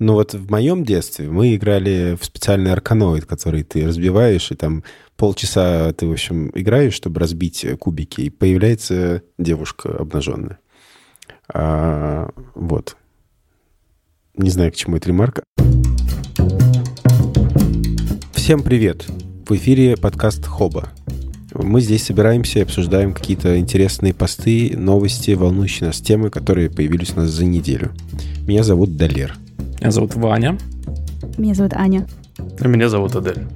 Ну вот в моем детстве мы играли в специальный арканоид, который ты разбиваешь, и там полчаса ты, в общем, играешь, чтобы разбить кубики, и появляется девушка обнаженная. А, вот. Не знаю, к чему эта ремарка. Всем привет! В эфире подкаст «Хоба». Мы здесь собираемся и обсуждаем какие-то интересные посты, новости, волнующие нас темы, которые появились у нас за неделю. Меня зовут Далер. Меня зовут Ваня. Меня зовут Аня. А меня зовут Адель.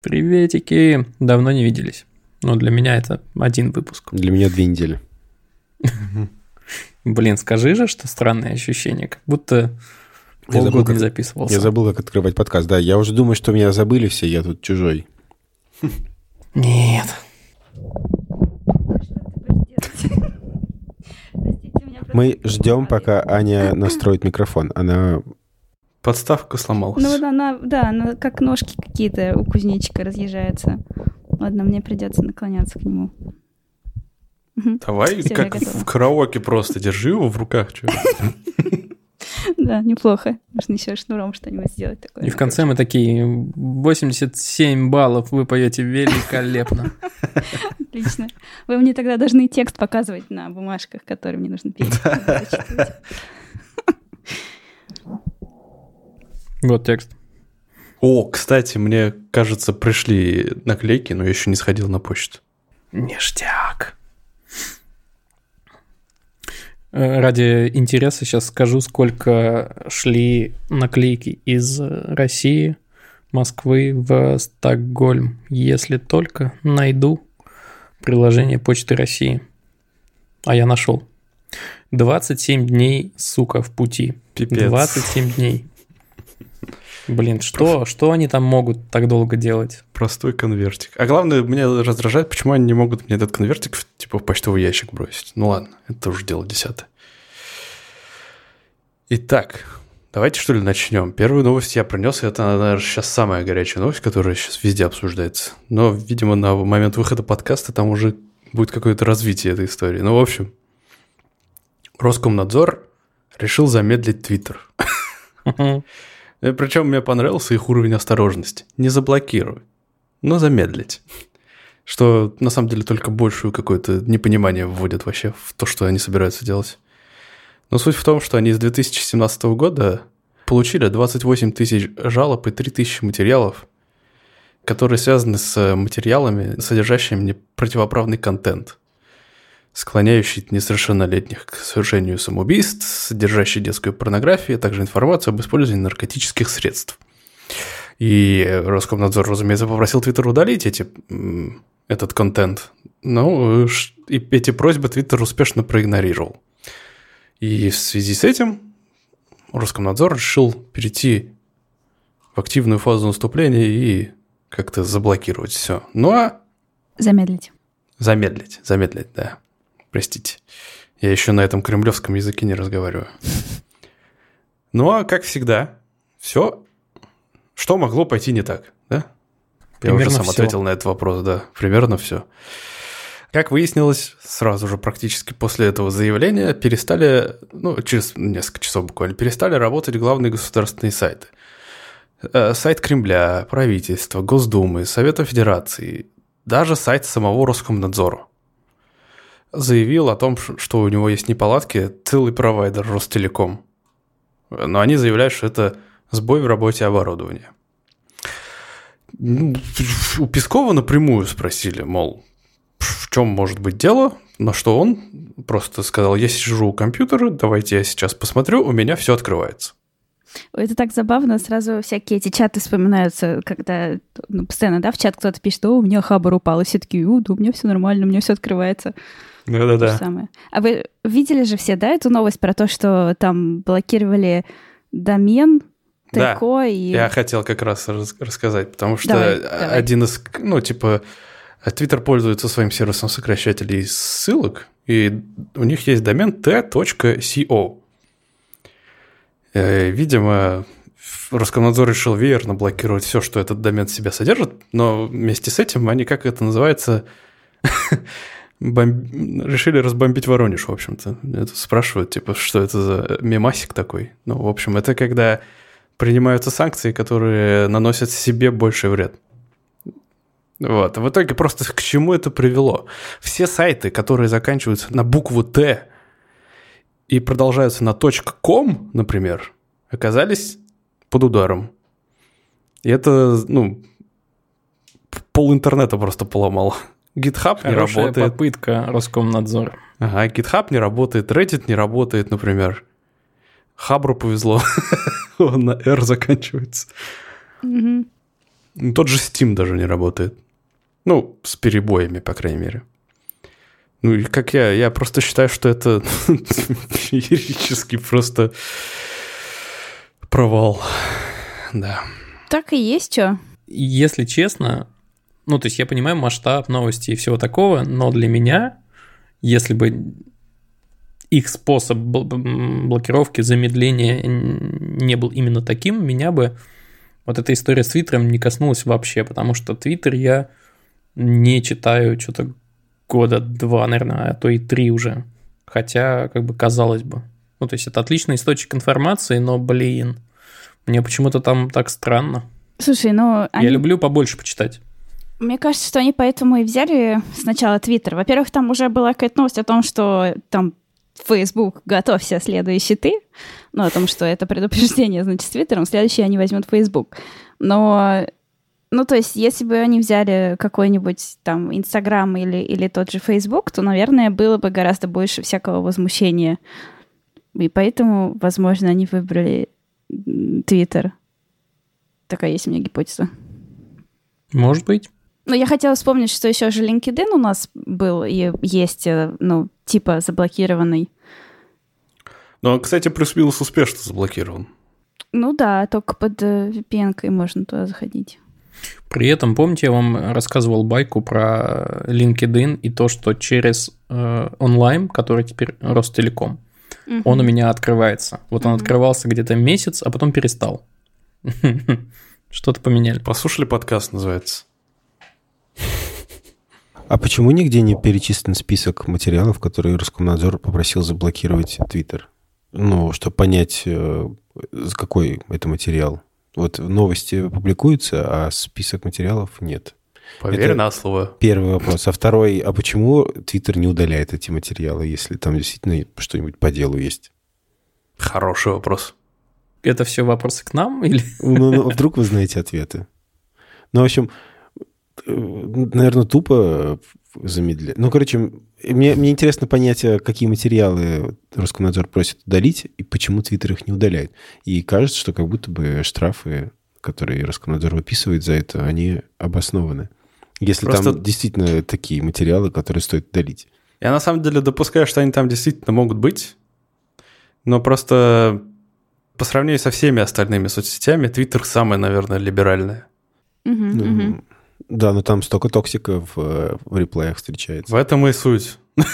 Приветики! Давно не виделись. Но для меня это один выпуск. Для меня две недели. Блин, скажи же, что странное ощущение, как будто полгода не записывался. Я забыл, как открывать подкаст. Да, я уже думаю, что меня забыли все, я тут чужой. Нет. Мы ждем, пока Аня настроит микрофон. Она... Подставка сломалась. Ну, вот она, да, она как ножки какие-то у кузнечика разъезжается. Ладно, мне придется наклоняться к нему. Давай, Всё, как в караоке просто держи его в руках. Да, неплохо. Можно еще шнуром что-нибудь сделать такое. И в конце мы такие, 87 баллов вы поете великолепно. Отлично. Вы мне тогда должны текст показывать на бумажках, которые мне нужно петь. Вот текст. О, кстати, мне кажется, пришли наклейки, но я еще не сходил на почту. Ништяк. Э, Ради интереса сейчас скажу, сколько шли наклейки из России, Москвы в Стокгольм. Если только найду приложение Почты России. А я нашел. 27 дней, сука, в пути. Пипец. 27 дней. Блин, что, что они там могут так долго делать? Простой конвертик. А главное, меня раздражает, почему они не могут мне этот конвертик в- типа в почтовый ящик бросить. Ну ладно, это уже дело десятое. Итак, давайте что ли начнем. Первую новость я принес, и это, наверное, сейчас самая горячая новость, которая сейчас везде обсуждается. Но, видимо, на момент выхода подкаста там уже будет какое-то развитие этой истории. Ну, в общем, Роскомнадзор решил замедлить Твиттер. И Причем мне понравился их уровень осторожности. Не заблокируй, но замедлить. Что на самом деле только большую какое-то непонимание вводит вообще в то, что они собираются делать. Но суть в том, что они с 2017 года получили 28 тысяч жалоб и 3 тысячи материалов, которые связаны с материалами, содержащими противоправный контент, склоняющий несовершеннолетних к совершению самоубийств, содержащий детскую порнографию, а также информацию об использовании наркотических средств. И Роскомнадзор, разумеется, попросил Твиттер удалить эти, этот контент. Ну, и эти просьбы Твиттер успешно проигнорировал. И в связи с этим Роскомнадзор решил перейти в активную фазу наступления и как-то заблокировать все. Ну а Замедлить. Замедлить, замедлить, да. Простите. Я еще на этом кремлевском языке не разговариваю. Ну а как всегда, все, что могло пойти не так, да? Я уже Примерно сам всё. ответил на этот вопрос, да. Примерно все. Как выяснилось, сразу же практически после этого заявления перестали, ну, через несколько часов буквально, перестали работать главные государственные сайты. Э, Сайт Кремля, правительства, Госдумы, Совета Федерации, даже сайт самого Роскомнадзора заявил о том, что у него есть неполадки целый провайдер Ростелеком. Но они заявляют, что это сбой в работе оборудования. Ну, У Пескова напрямую спросили, мол, в чем может быть дело, на что он просто сказал, я сижу у компьютера, давайте я сейчас посмотрю, у меня все открывается. Это так забавно, сразу всякие эти чаты вспоминаются, когда ну, постоянно, да, в чат кто-то пишет, о, у меня хабар упал, и все такие, о, да у меня все нормально, у меня все открывается. Да-да-да. самое. А вы видели же все, да, эту новость про то, что там блокировали домен, Да, ТК и... Я хотел как раз рас- рассказать, потому что Давай, давай. один из, ну, типа, Twitter пользуется своим сервисом сокращателей ссылок, и у них есть домен t.co. Э, Видимо, Роскомнадзор решил веерно блокировать все, что этот домен в себя содержит, но вместе с этим они, как это называется, бомб... решили разбомбить Воронеж, в общем-то. Спрашивают, типа, что это за мемасик такой. Ну, в общем, это когда принимаются санкции, которые наносят себе больший вред. Вот. В итоге просто к чему это привело? Все сайты, которые заканчиваются на букву «Т» и продолжаются на .com, например, оказались под ударом. И это, ну, пол интернета просто поломало. GitHub Хорошая не работает. попытка Роскомнадзора. Ага, GitHub не работает, Reddit не работает, например. Хабру повезло. Он на R заканчивается. Тот же Steam даже не работает. Ну, с перебоями, по крайней мере. Ну, и как я, я просто считаю, что это феерический просто провал. Да. Так и есть, что. Если честно, ну, то есть я понимаю масштаб новости и всего такого, но для меня, если бы их способ блокировки, замедления не был именно таким, меня бы вот эта история с Твиттером не коснулась вообще, потому что Твиттер я не читаю что-то года два, наверное, а то и три уже. Хотя, как бы, казалось бы. Ну, то есть это отличный источник информации, но, блин, мне почему-то там так странно. Слушай, ну... Они... Я люблю побольше почитать. Мне кажется, что они поэтому и взяли сначала Твиттер. Во-первых, там уже была какая-то новость о том, что там Facebook, готовься, следующий ты. Ну, о том, что это предупреждение, значит, с Твиттером, следующий они возьмут Facebook. Но, ну, то есть, если бы они взяли какой-нибудь там Инстаграм или, или тот же Facebook, то, наверное, было бы гораздо больше всякого возмущения. И поэтому, возможно, они выбрали Твиттер. Такая есть у меня гипотеза. Может быть. Ну, я хотела вспомнить, что еще же LinkedIn у нас был и есть, э, ну, типа заблокированный. Ну, кстати, плюс-минус успешно заблокирован. Ну да, только под э, VPN можно туда заходить. При этом, помните, я вам рассказывал байку про LinkedIn и то, что через э, онлайн, который теперь Ростелеком, угу. он у меня открывается. Вот угу. он открывался где-то месяц, а потом перестал. Что-то поменяли. Послушали подкаст, называется. А почему нигде не перечислен список материалов, которые Роскомнадзор попросил заблокировать Твиттер? Ну, чтобы понять, э, какой это материал. Вот новости публикуются, а список материалов нет. Поверь это на слово. Первый вопрос. А второй, а почему Твиттер не удаляет эти материалы, если там действительно что-нибудь по делу есть? Хороший вопрос. Это все вопросы к нам или? Ну, ну вдруг вы знаете ответы. Ну, в общем, наверное, тупо замедляет. Ну, короче, мне, мне интересно понять, а какие материалы Роскомнадзор просит удалить и почему Твиттер их не удаляет. И кажется, что как будто бы штрафы, которые Роскомнадзор выписывает за это, они обоснованы. Если Просто... там действительно такие материалы, которые стоит удалить. Я на самом деле допускаю, что они там действительно могут быть, но просто по сравнению со всеми остальными соцсетями, Твиттер самая, наверное, либеральная. Угу, ну, угу. Да, но там столько токсика в, э, в реплеях встречается. В этом и суть.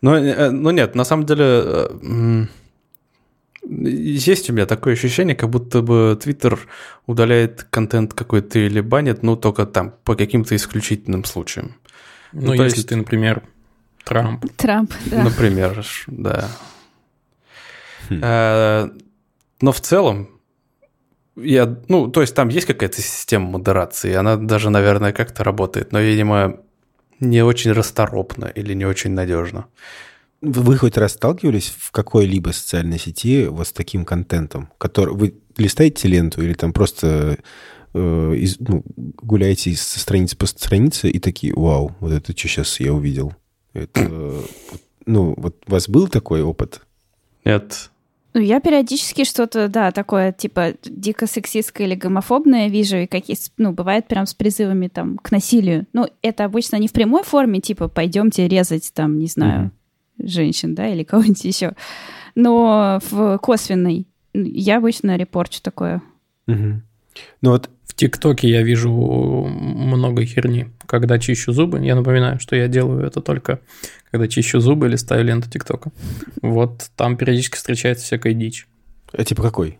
Но, э, но нет, на самом деле э, есть у меня такое ощущение, как будто бы Твиттер удаляет контент какой-то или банит, ну, только там по каким-то исключительным случаям. Ну, ну если есть... ты, например, Трамп. Трамп, да. Например, да. Хм. Но в целом, я, ну, то есть там есть какая-то система модерации, она даже, наверное, как-то работает, но, видимо, не очень расторопно или не очень надежно. Вы хоть раз сталкивались в какой-либо социальной сети вот с таким контентом, который вы листаете ленту или там просто э, из, ну, гуляете со страницы по странице и такие, вау, вот это что сейчас я увидел. Это, ну, вот у вас был такой опыт? Нет, ну, я периодически что-то, да, такое, типа, дико сексистское или гомофобное вижу, и какие, ну, бывает прям с призывами, там, к насилию. Ну, это обычно не в прямой форме, типа, пойдемте резать, там, не знаю, mm-hmm. женщин, да, или кого-нибудь еще. Но в косвенной. Я обычно репорчу такое. Mm-hmm. Ну, вот в ТикТоке я вижу много херни. Когда чищу зубы, я напоминаю, что я делаю это только когда чищу зубы или ставлю ленту ТикТока. Вот там периодически встречается всякая дичь. А типа какой?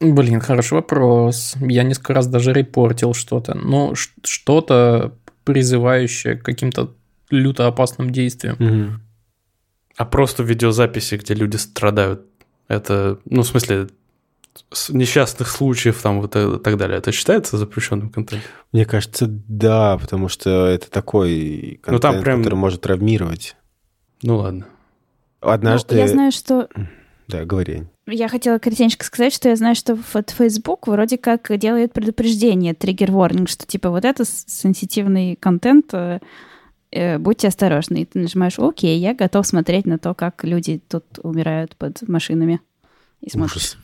Блин, хороший вопрос. Я несколько раз даже репортил что-то. Ну, что-то призывающее к каким-то люто опасным действием. Мгм. А просто видеозаписи, где люди страдают, это, ну, в смысле, с несчастных случаев там вот и так далее, это считается запрещенным контентом? Мне кажется, да, потому что это такой Ну, там контент, прям- который может травмировать. Ну ладно. Однажды... Ну, я знаю, что... Да, говори. Я хотела коротенько сказать, что я знаю, что вот Facebook вроде как делает предупреждение, триггер-ворнинг, что типа вот это сенситивный контент, э, э, будьте осторожны. И ты нажимаешь «Окей, я готов смотреть на то, как люди тут умирают под машинами». И смотришь. Ужас.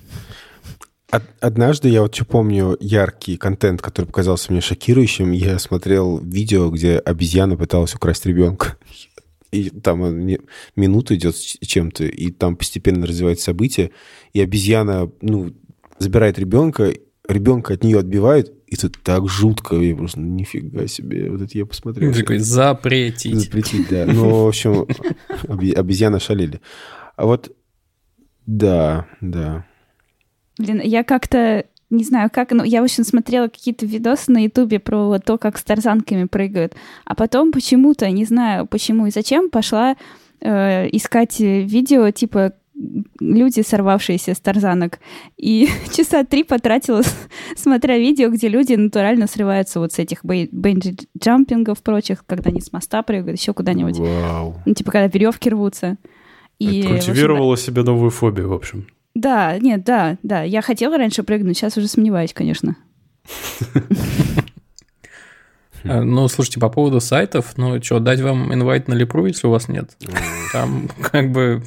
Од- Однажды я вот что помню яркий контент, который показался мне шокирующим. Я смотрел видео, где обезьяна пыталась украсть ребенка. И там он не- минуту идет с чем-то, и там постепенно развивается событие, и обезьяна, ну, забирает ребенка, ребенка от нее отбивают, и это так жутко, я просто, ну, нифига себе, вот это я посмотрел. Такой запретить. Запретить, да. Ну, в общем, обе- обезьяны шалили. А вот, да, да. Блин, я как-то не знаю, как, ну, я, в общем, смотрела какие-то видосы на Ютубе про то, как с тарзанками прыгают, а потом почему-то, не знаю, почему и зачем, пошла э, искать видео, типа, люди, сорвавшиеся с тарзанок, и часа три потратила, смотря видео, где люди натурально срываются вот с этих бенджи-джампингов прочих, когда они с моста прыгают, еще куда-нибудь. Вау. Ну, типа, когда веревки рвутся. И, в общем, Культивировала себе новую фобию, в общем. Да, нет, да, да. Я хотела раньше прыгнуть, сейчас уже сомневаюсь, конечно. Э, Ну, слушайте, по поводу сайтов, ну, что, дать вам инвайт на Лепру, если у вас нет? Там как бы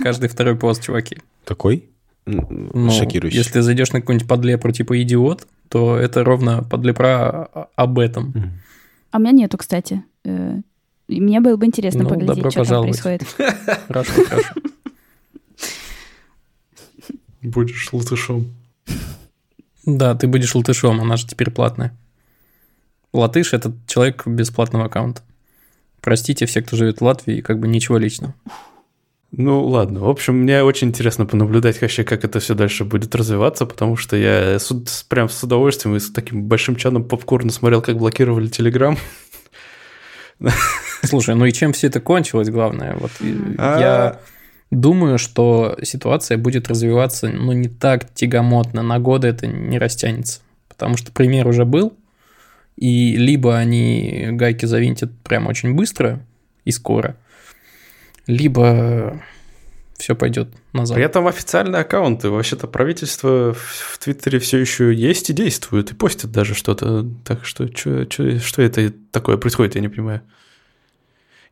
каждый второй пост, чуваки. Такой? Ну, Шокирующий. Если ты зайдешь на какую-нибудь подлепру типа идиот, то это ровно подлепра о- об этом. А у меня нету, кстати. Э, Мне было бы интересно Ну, добро поглядеть, что там пожаловать. происходит. Хорошо, хорошо. Будешь латышом. Да, ты будешь латышом, она же теперь платная. Латыш – это человек без платного аккаунта. Простите все, кто живет в Латвии, как бы ничего личного. Ну ладно, в общем, мне очень интересно понаблюдать вообще, как это все дальше будет развиваться, потому что я с, прям с удовольствием и с таким большим чаном попкорна смотрел, как блокировали Телеграм. Слушай, ну и чем все это кончилось, главное? Вот А. я думаю, что ситуация будет развиваться, ну, не так тягомотно, на годы это не растянется. Потому что пример уже был, и либо они гайки завинтят прям очень быстро и скоро, либо все пойдет назад. При этом официальные аккаунты, вообще-то правительство в Твиттере все еще есть и действует, и постят даже что-то. Так что что это такое происходит, я не понимаю.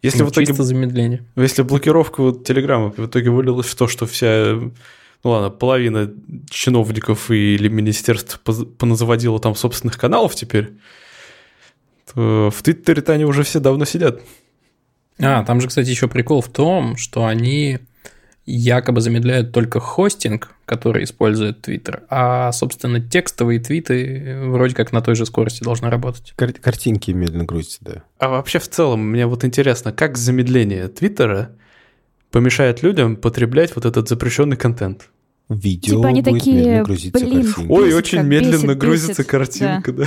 Если Ну, в итоге Чисто замедление. Если блокировка вот Телеграма в итоге вылилась в то, что вся, ну ладно, половина чиновников или министерств поназаводила там собственных каналов теперь, то в Твиттере-то они уже все давно сидят. А, там же, кстати, еще прикол в том, что они якобы замедляют только хостинг, который использует Twitter, а, собственно, текстовые твиты вроде как на той же скорости должны работать. Кар- картинки медленно грузятся, да. А вообще в целом, мне вот интересно, как замедление Твиттера помешает людям потреблять вот этот запрещенный контент? Видео Типа они будет такие, медленно грузиться блин, картинки. Ой, Бесит, очень как медленно бесит, грузится бесит. картинка, да.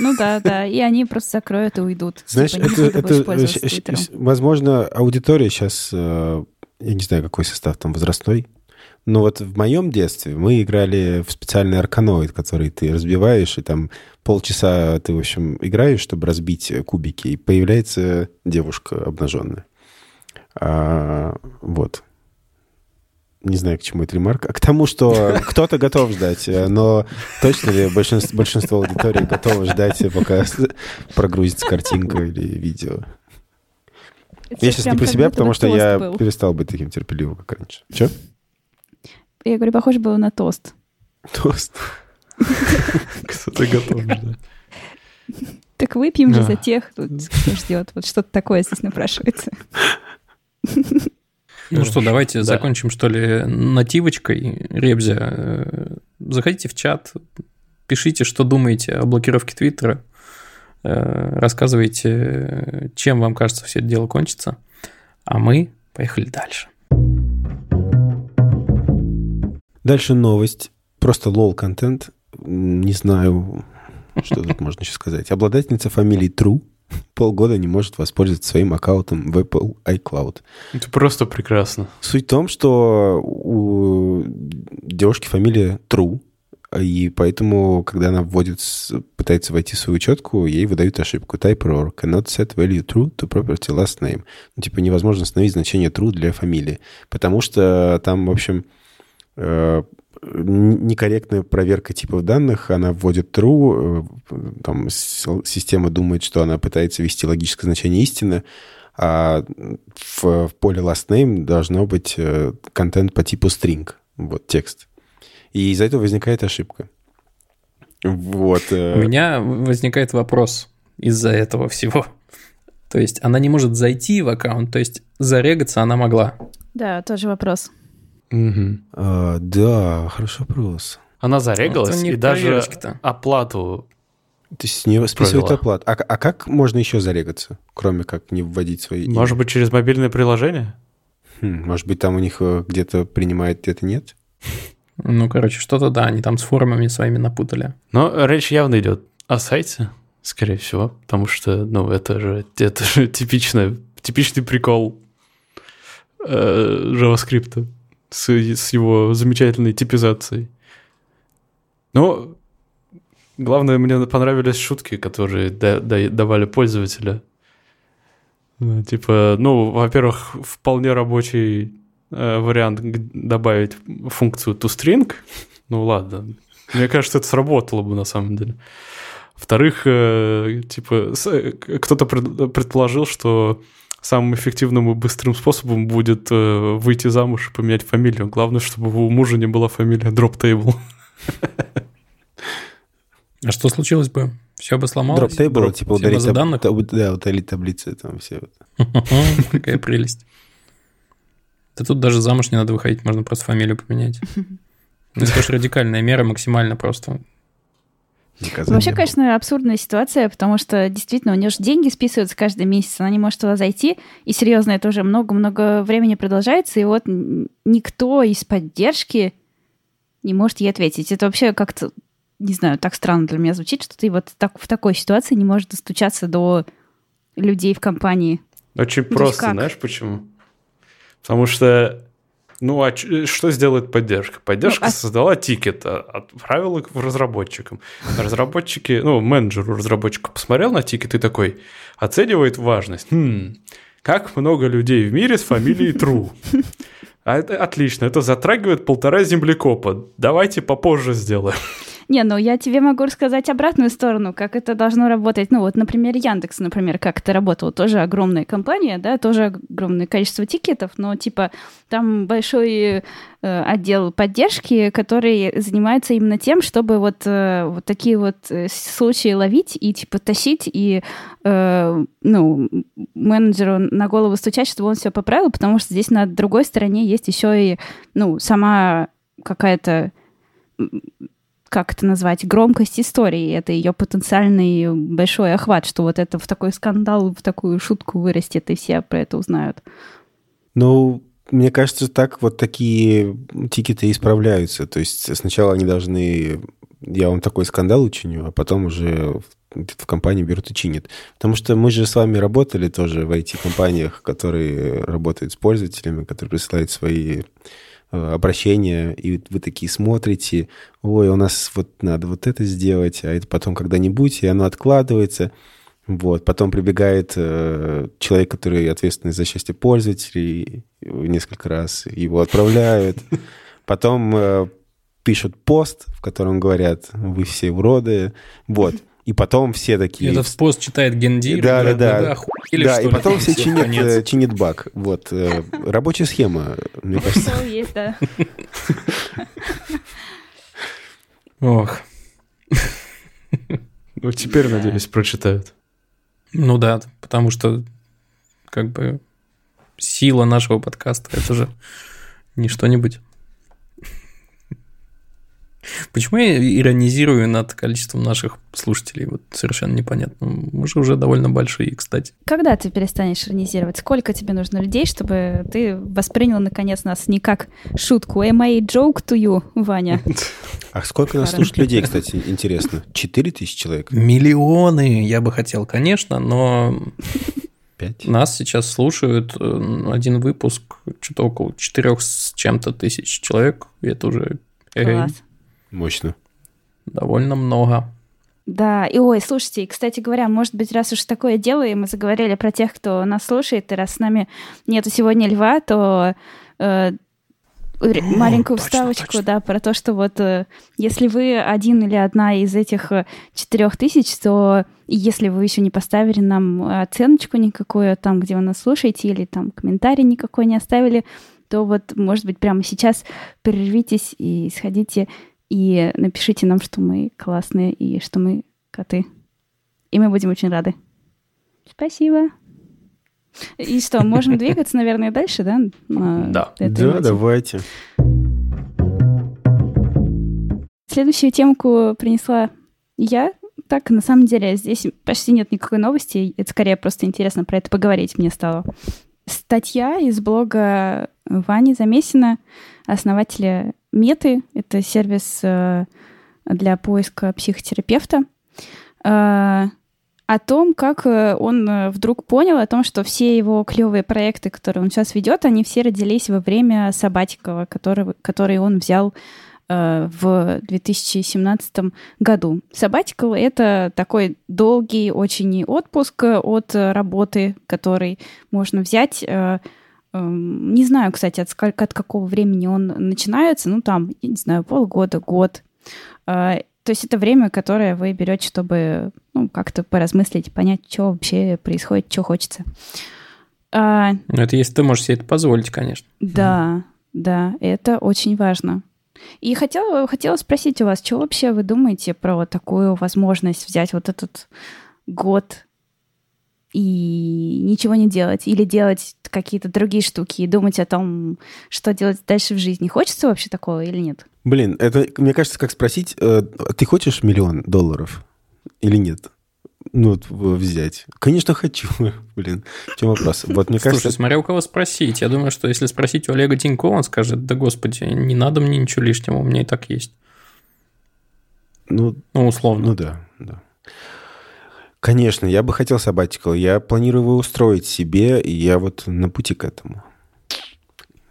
Ну да, да. И они просто закроют и уйдут. Знаешь, Типа, это, это Твиттером. возможно, аудитория сейчас, э, я не знаю, какой состав там возрастной, но вот в моем детстве мы играли в специальный арканоид, который ты разбиваешь, и там полчаса ты, в общем, играешь, чтобы разбить кубики, и появляется девушка обнаженная. А, вот. Не знаю, к чему это ремарка. К тому, что кто-то готов ждать, но точно ли большинство, большинство аудитории готово ждать, пока прогрузится картинка или видео? Я сейчас не про себя, потому что я был. перестал быть таким терпеливым, как раньше. Че? Я говорю, похоже было на тост. Тост. Кто-то готов ждать. Так выпьем же за тех, кто ждет. Вот что-то такое здесь напрашивается. Ну что, давайте Да. закончим, что ли, нативочкой. Ребзя, э, заходите в чат, пишите, что думаете о блокировке Твиттера, рассказывайте, э, чем вам кажется все это дело кончится, а мы поехали дальше. Дальше новость. Просто лол-контент. Не знаю, что тут можно еще сказать. Обладательница фамилии True полгода не может воспользоваться своим аккаунтом в Apple iCloud. Это просто прекрасно. Суть в том, что у девушки фамилия True, и поэтому, когда она вводит, пытается войти в свою учетку, ей выдают ошибку. Type error. Cannot set value true to property last name. Ну, типа невозможно установить значение true для фамилии. Потому что там, в общем, э, некорректная проверка типов данных, она вводит true, э, там система думает, что она пытается ввести логическое значение истины, а в, в поле last name должно быть э, контент по типу string, вот текст. И из-за этого возникает ошибка. Вот. Э. У меня возникает вопрос из-за этого всего. То есть она не может зайти в аккаунт, то есть зарегаться она могла. Да, тоже вопрос. Угу. А, да, хороший вопрос. Она зарегалась и даже оплату то есть не списывает оплату. А, а как можно еще зарегаться, кроме как не вводить свои... Может имя? быть, через мобильное приложение? Хм, может быть, там у них э, где-то принимает, где-то нет? Ну, короче, что-то да, они там с формами своими напутали. Но речь явно идет о сайте, скорее всего, потому что, ну, это же, это же типичный, типичный прикол э, JavaScript с, с его замечательной типизацией. Но главное, мне понравились шутки, которые да, да, давали пользователя. Ну, типа, ну, во-первых, вполне рабочий э, вариант добавить функцию toString. Ну ладно, мне кажется, это сработало бы на самом деле. Во-вторых, э, типа, э, кто-то пред, предположил, что самым эффективным и быстрым способом будет э, выйти замуж и поменять фамилию. Главное, чтобы у мужа не была фамилия Drop Table. А что случилось бы? Все бы сломалось? Drop Table, типа удалить, таб... данных? да, удалить таблицы, там все. Какая прелесть. Да тут даже замуж не надо выходить, можно просто фамилию поменять. Это, конечно, радикальная мера, максимально просто. Наказание. Вообще, конечно, абсурдная ситуация, потому что действительно у нее же деньги списываются каждый месяц, она не может туда зайти, и серьезно, это уже много-много времени продолжается, и вот никто из поддержки не может ей ответить. Это вообще как-то, не знаю, так странно для меня звучит, что ты вот так, в такой ситуации не можешь достучаться до людей в компании. Очень ну, просто, знаешь почему? Потому что ну, а что сделает поддержка? Поддержка ну, а... создала тикет, а, отправила их разработчикам. Разработчики, ну, менеджеру разработчика посмотрел на тикет и такой оценивает важность. Хм, как много людей в мире с фамилией True. А это отлично, это затрагивает полтора землекопа. Давайте попозже сделаем. Не, ну я тебе могу рассказать обратную сторону, как это должно работать. Ну вот, например, Яндекс, например, как это работало. Тоже огромная компания, да, тоже огромное количество тикетов, но типа там большой э, отдел поддержки, который занимается именно тем, чтобы вот, э, вот такие вот э, случаи ловить и типа тащить и э, ну, менеджеру на голову стучать, чтобы он все поправил, потому что здесь на другой стороне есть еще и ну, сама какая-то как это назвать, громкость истории, это ее потенциальный большой охват, что вот это в такой скандал, в такую шутку вырастет, и все про это узнают. Ну, мне кажется, так вот такие тикеты исправляются. То есть сначала они должны... Я вам такой скандал учиню, а потом уже в компании берут и чинят. Потому что мы же с вами работали тоже в IT-компаниях, которые работают с пользователями, которые присылают свои обращения, и вы такие смотрите, ой, у нас вот надо вот это сделать, а это потом когда-нибудь, и оно откладывается. Вот. Потом прибегает э, человек, который ответственный за счастье пользователей, несколько раз его отправляют. Потом э, пишут пост, в котором говорят, вы все уроды. Вот. И потом все такие... Этот пост читает гендир. Да, да, да. Да, да и потом все чинят, э, чинят баг. Вот. Э, рабочая схема, мне кажется. есть, да. Ох. Ну, теперь, надеюсь, прочитают. Ну да, потому что как бы сила нашего подкаста это же не что-нибудь. Почему я иронизирую над количеством наших слушателей? Вот совершенно непонятно. Мы же уже довольно большие, кстати. Когда ты перестанешь иронизировать? Сколько тебе нужно людей, чтобы ты воспринял, наконец, нас не как шутку? Am I joke to you, Ваня? А сколько нас слушает людей, кстати, интересно? Четыре тысячи человек? Миллионы, я бы хотел, конечно, но... Пять? Нас сейчас слушают э, один выпуск, что-то около четырех с чем-то тысяч человек, и это уже Класс. Мощно. довольно много. Да, и ой, слушайте, и, кстати говоря, может быть, раз уж такое дело, и мы заговорили про тех, кто нас слушает, и раз с нами нету сегодня льва, то э, ре- маленькую точно, вставочку, точно. да, про то, что вот э, если вы один или одна из этих э, четырех тысяч, то если вы еще не поставили нам оценочку никакую там, где вы нас слушаете, или там комментарий никакой не оставили, то вот, может быть, прямо сейчас прервитесь и сходите и напишите нам, что мы классные и что мы коты. И мы будем очень рады. Спасибо. И что, можем двигаться, наверное, дальше, да? на Да. Да, ноте? давайте. Следующую темку принесла я. Так, на самом деле, здесь почти нет никакой новости. Это скорее просто интересно про это поговорить мне стало. Статья из блога Вани Замесина, основателя Меты. Это сервис э, для поиска психотерапевта. Э, О том, как э, он вдруг понял о том, что все его клевые проекты, которые он сейчас ведет, они все родились во время Сабатикова, который, который он взял в 2017 году. Sabbatical — это такой долгий очень отпуск от работы, который можно взять. Э, эм, Не знаю, кстати, от, сколько, от какого времени он начинается. Ну, там, я не знаю, полгода, год. Э, То есть это время, которое вы берете, чтобы ну, как-то поразмыслить, понять, что вообще происходит, что хочется. А, Ну, это если ты можешь себе это позволить, конечно. да, да, это очень важно. И хотела, хотела спросить у вас, что вообще вы думаете про такую возможность взять вот этот год и ничего не делать, или делать какие-то другие штуки и думать о том, что делать дальше в жизни. Хочется вообще такого или нет? Блин, это, мне кажется, как спросить, э, ты хочешь миллион долларов или нет? Ну, вот взять. Конечно, хочу. Блин, в чем вопрос? Вот мне Слушай, кажется, смотря у кого спросить. Я думаю, что если спросить у Олега Тинькова, он скажет, да господи, не надо мне ничего лишнего, у меня и так есть. ну, Ну, условно. ну да, да. Конечно, я бы хотел сабатикал. Я планирую его устроить себе, и я вот на пути к этому.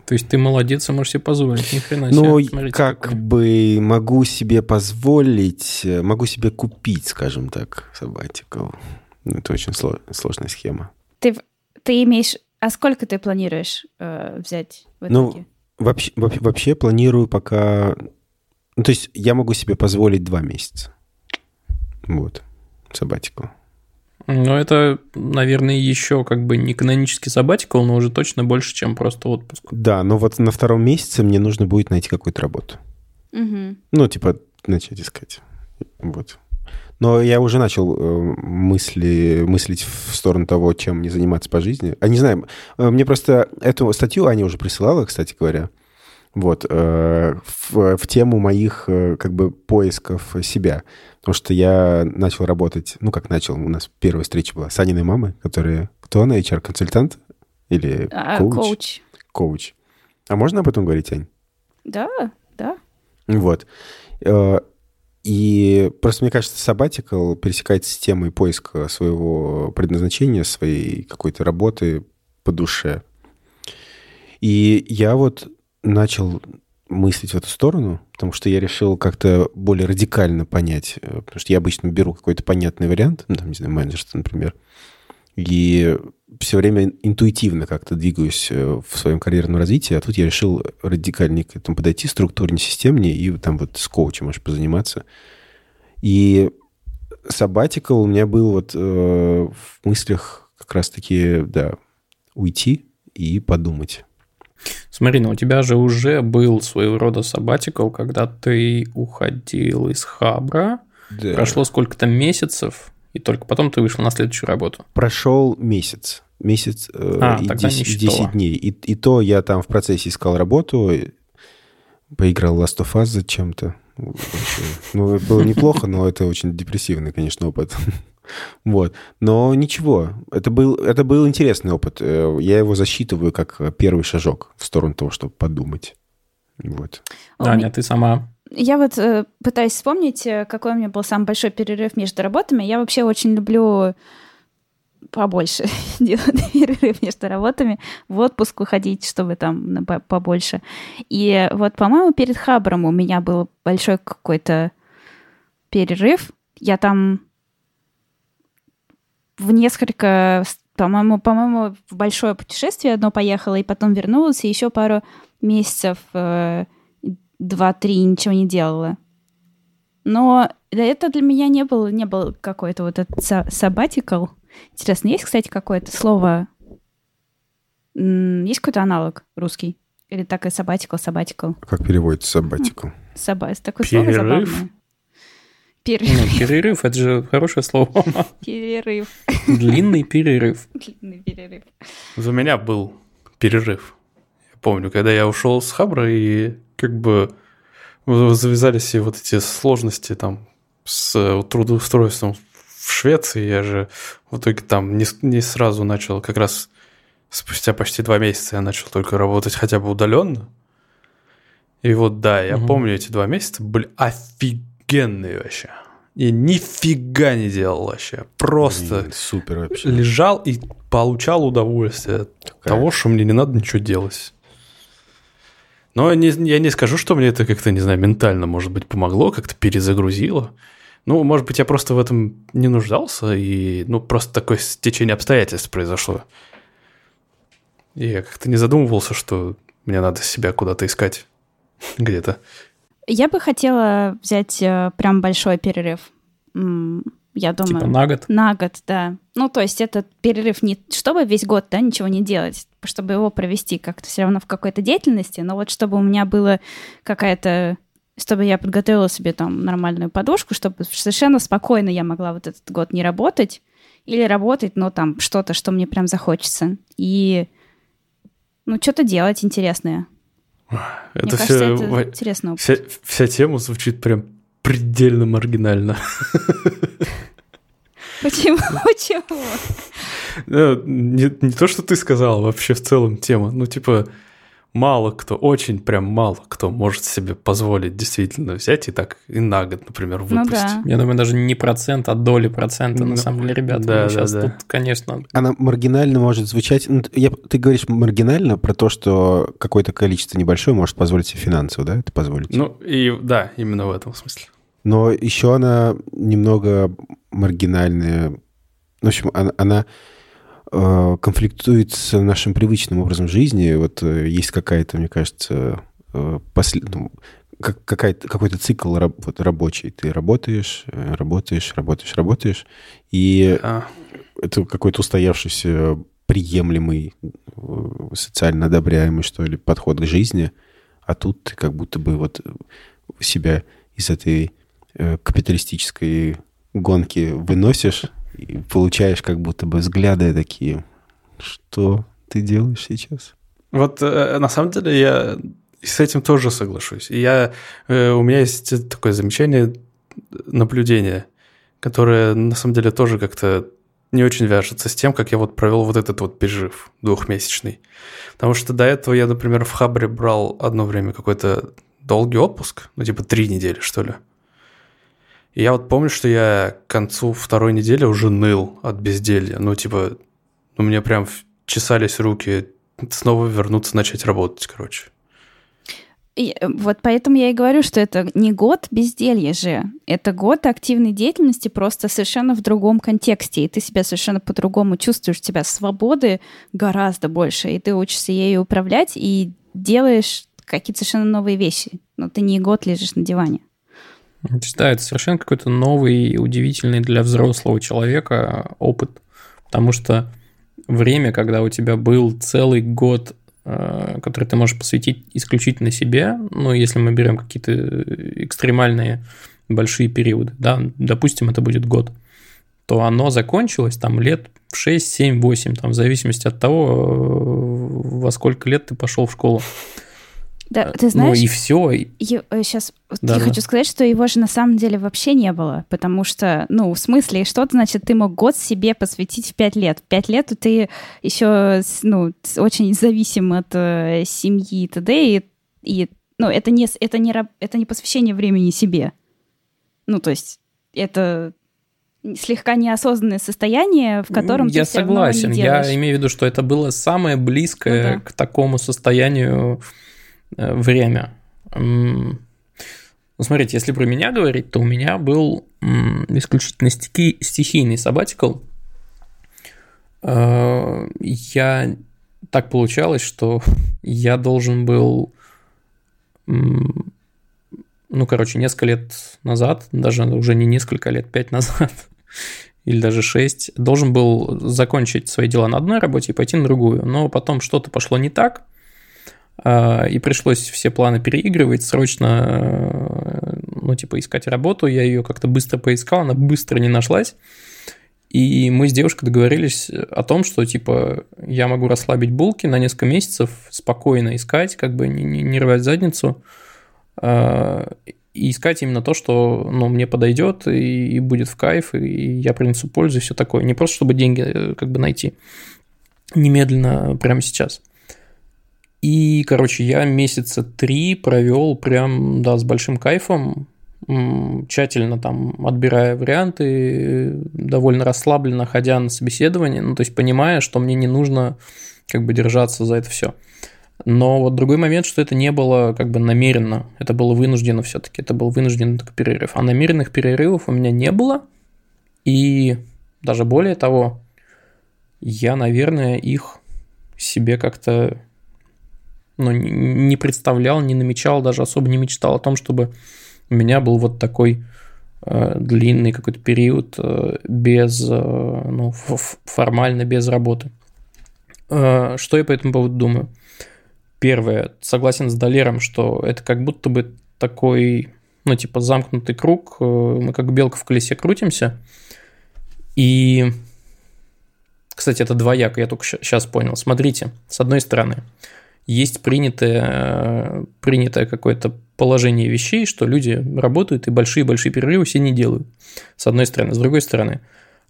То есть ты молодец и можешь себе позволить. Ни хрена себе. Ну, Смотрите, как какой. бы могу себе позволить, э, могу себе купить, скажем так, сабатикал. Это очень сло- сложная схема. Ты, ты имеешь... А сколько ты планируешь э, взять в Ну, итоге? Вообще, вообще, вообще планирую пока... Ну, то есть я могу себе позволить два месяца. Вот, сабатикал. Ну, это, наверное, еще как бы не канонический сабатикл, но уже точно больше, чем просто отпуск. Да, но вот на втором месяце мне нужно будет найти какую-то работу. Мгм. Ну, типа, начать искать. Вот. Но я уже начал э, мысли, мыслить в сторону того, чем мне заниматься по жизни. А не знаю, э, мне просто эту статью Аня уже присылала, кстати говоря. Вот, э, в, в тему моих, э, как бы, поисков себя. Потому что я начал работать, ну, как начал, у нас первая встреча была с Аниной мамой, которая, кто она, HR-консультант? Или А, коуч? коуч. Коуч. А можно об этом говорить, Ань? Да, да. Вот. Э, И просто, мне кажется, Sabbatical пересекается с темой поиска своего предназначения, своей какой-то работы по душе. И я вот начал мыслить в эту сторону, потому что я решил как-то более радикально понять, э, потому что я обычно беру какой-то понятный вариант, ну, там, не знаю, менеджерство, например, и все время интуитивно как-то двигаюсь э, в своем карьерном развитии, а тут я решил радикальнее к этому подойти, структурнее, системнее, и там вот с коучем можешь позаниматься. И сабатикал у меня был вот э, в мыслях как раз-таки, да, уйти и подумать. Смотри, ну у тебя же уже был своего рода сабатикл, когда ты уходил из Хабра, Да. прошло сколько-то месяцев, и только потом ты вышел на следующую работу. Прошел месяц. Месяц э, А, и тогда не 10, считала. 10 дней. И, и то я там в процессе искал работу, поиграл Last of Us зачем-то. Ну, это было неплохо, но это очень депрессивный, конечно, опыт. Вот. Но ничего, это был, это был интересный опыт. Э, я его засчитываю как первый шажок в сторону того, чтобы подумать. Вот. Аня, ты сама я вот э, пытаюсь вспомнить, э, какой у меня был самый большой перерыв между работами. Я вообще очень люблю побольше делать перерыв между работами, в отпуск уходить, чтобы там побольше. И вот, по-моему, перед Хабром у меня был большой какой-то перерыв. Я там в несколько, по-моему, по-моему, в большое путешествие одно поехала, и потом вернулась, и еще пару месяцев э, два-три ничего не делала. Но это для меня не был, не был какой-то вот этот sabbatical. Интересно, есть, кстати, какое-то слово... Есть какой-то аналог русский? Или так и sabbatical, sabbatical? Как переводится sabbatical? Саба... Такое Перерыв? слово забавное. Перерыв. Ну, перерыв, это же хорошее слово. Перерыв. Длинный перерыв. Длинный перерыв. У меня был перерыв. Я помню, когда я ушел с Хабра и как бы завязались все вот эти сложности там с э, трудоустройством в Швеции. Я же в итоге там не, не сразу начал, как раз спустя почти два месяца я начал только работать хотя бы удаленно. И вот да, я угу. помню, эти два месяца были офигенные вообще. И нифига не делал вообще. Просто Блин, супер вообще. лежал и получал удовольствие от того, что мне не надо ничего делать. Но не, я не скажу, что мне это как-то, не знаю, ментально, может быть, помогло, как-то перезагрузило. Ну, может быть, я просто в этом не нуждался, и, ну, просто такое стечение обстоятельств произошло. И я как-то не задумывался, что мне надо себя куда-то искать где-то. Я бы хотела взять э, прям большой перерыв. Я думаю... Типа на год? На год, да. Ну, то есть этот перерыв не чтобы весь год, да, ничего не делать, чтобы его провести как-то все равно в какой-то деятельности, но вот чтобы у меня было какая-то чтобы я подготовила себе там нормальную подушку, чтобы совершенно спокойно я могла вот этот год не работать или работать, но там что-то, что мне прям захочется. И ну, что-то делать интересное. Это Мне все, кажется, это интересно. Вся, вся тема звучит прям предельно маргинально. Почему? Почему? Ну, не, не то, что ты сказал, вообще в целом тема. Ну, типа, мало кто, очень прям мало кто может себе позволить действительно взять и так и на год, например, ну выпустить. Ну, да. Я думаю, даже не процент, а доли процента, на самом деле, ребята. Да, сейчас да, да. тут, конечно... Она маргинально может звучать... Ну, я, ты говоришь маргинально про то, что какое-то количество небольшое может позволить себе финансово, да, это позволить? Ну, и да, именно в этом смысле. Но еще она немного маргинальная. В общем, она, она конфликтует с нашим привычным образом жизни. Вот э, есть какая-то, мне кажется, э, послед... ну, как, какой-то цикл раб, вот, рабочий. Ты работаешь, э, работаешь, работаешь, работаешь. И а. это какой-то устоявшийся приемлемый, э, социально одобряемый, что ли, подход к жизни. А тут ты как будто бы вот себя из этой Э, капиталистической гонки выносишь и получаешь как будто бы взгляды такие, что ты делаешь сейчас? Вот э, на самом деле я с этим тоже соглашусь. И я, э, у меня есть такое замечание, наблюдение, которое на самом деле тоже как-то не очень вяжется с тем, как я вот провел вот этот вот пережив двухмесячный. Потому что до этого я, например, в Хабре брал одно время какой-то долгий отпуск, ну типа три недели, что ли. И я вот помню, что я к концу второй недели уже ныл от безделья. Ну, типа, у меня прям чесались руки снова вернуться, начать работать, короче. И, э, вот поэтому я и говорю, что это не год безделья же, это год активной деятельности просто совершенно в другом контексте, и ты себя совершенно по-другому чувствуешь, у тебя свободы гораздо больше, и ты учишься ею управлять и делаешь какие-то совершенно новые вещи, но ты не год лежишь на диване. Да, это совершенно какой-то новый и удивительный для взрослого человека опыт, потому что время, когда у тебя был целый год, э, который ты можешь посвятить исключительно себе, ну, если мы берем какие-то экстремальные большие периоды, да, допустим, это будет год, то оно закончилось там лет 6, 7, 8, там, в зависимости от того, э, во сколько лет ты пошел в школу. Да, ты знаешь, ну и все. Сейчас да, я да. хочу сказать, что его же на самом деле вообще не было, потому что, ну, в смысле, что значит, ты мог год себе посвятить в пять лет. В пять лет ты еще, ну, очень зависим от э, семьи и т.д., и, и ну, это не, это, не, это не посвящение времени себе. Ну, то есть это слегка неосознанное состояние, в котором я ты согласен. не я имею в виду, что это было самое близкое ну, да. к такому состоянию э, время. Ну, смотрите, если про меня говорить, то у меня был исключительно стихи, стихийный сабатикл. Э, я так получалось, что я должен был ну, короче, несколько лет назад, даже уже не несколько лет, пять назад, или даже 6, должен был закончить свои дела на одной работе и пойти на другую. Но потом что-то пошло не так, и пришлось все планы переигрывать, срочно, ну, типа, искать работу. Я ее как-то быстро поискал, она быстро не нашлась. И мы с девушкой договорились о том, что, типа, я могу расслабить булки на несколько месяцев, спокойно искать, как бы не, не рвать задницу, а, и искать именно то, что ну, мне подойдет и, и будет в кайф, и я принесу пользу и все такое. Не просто, чтобы деньги э, как бы найти немедленно, прямо сейчас. И, короче, я месяца три провел прям, да, с большим кайфом, тщательно там отбирая варианты, довольно расслабленно ходя на собеседование, ну, то есть понимая, что мне не нужно как бы держаться за это все. Но вот другой момент, что это не было как бы намеренно, это было вынуждено все-таки, это был вынужденный такой перерыв. А намеренных перерывов у меня не было, и даже более того, я, наверное, их себе как-то ну, не представлял, не намечал, даже особо не мечтал о том, чтобы у меня был вот такой э, длинный какой-то период э, без, э, ну, формально без работы. Э, что я по этому поводу думаю? Первое, согласен с Долером, что это как будто бы такой, ну, типа, замкнутый круг, э, мы как белка в колесе крутимся, и, кстати, это двояко, я только сейчас понял. Смотрите, с одной стороны, есть принятое, принятое какое-то положение вещей, что люди работают и большие-большие перерывы все не делают. С одной стороны. С другой стороны,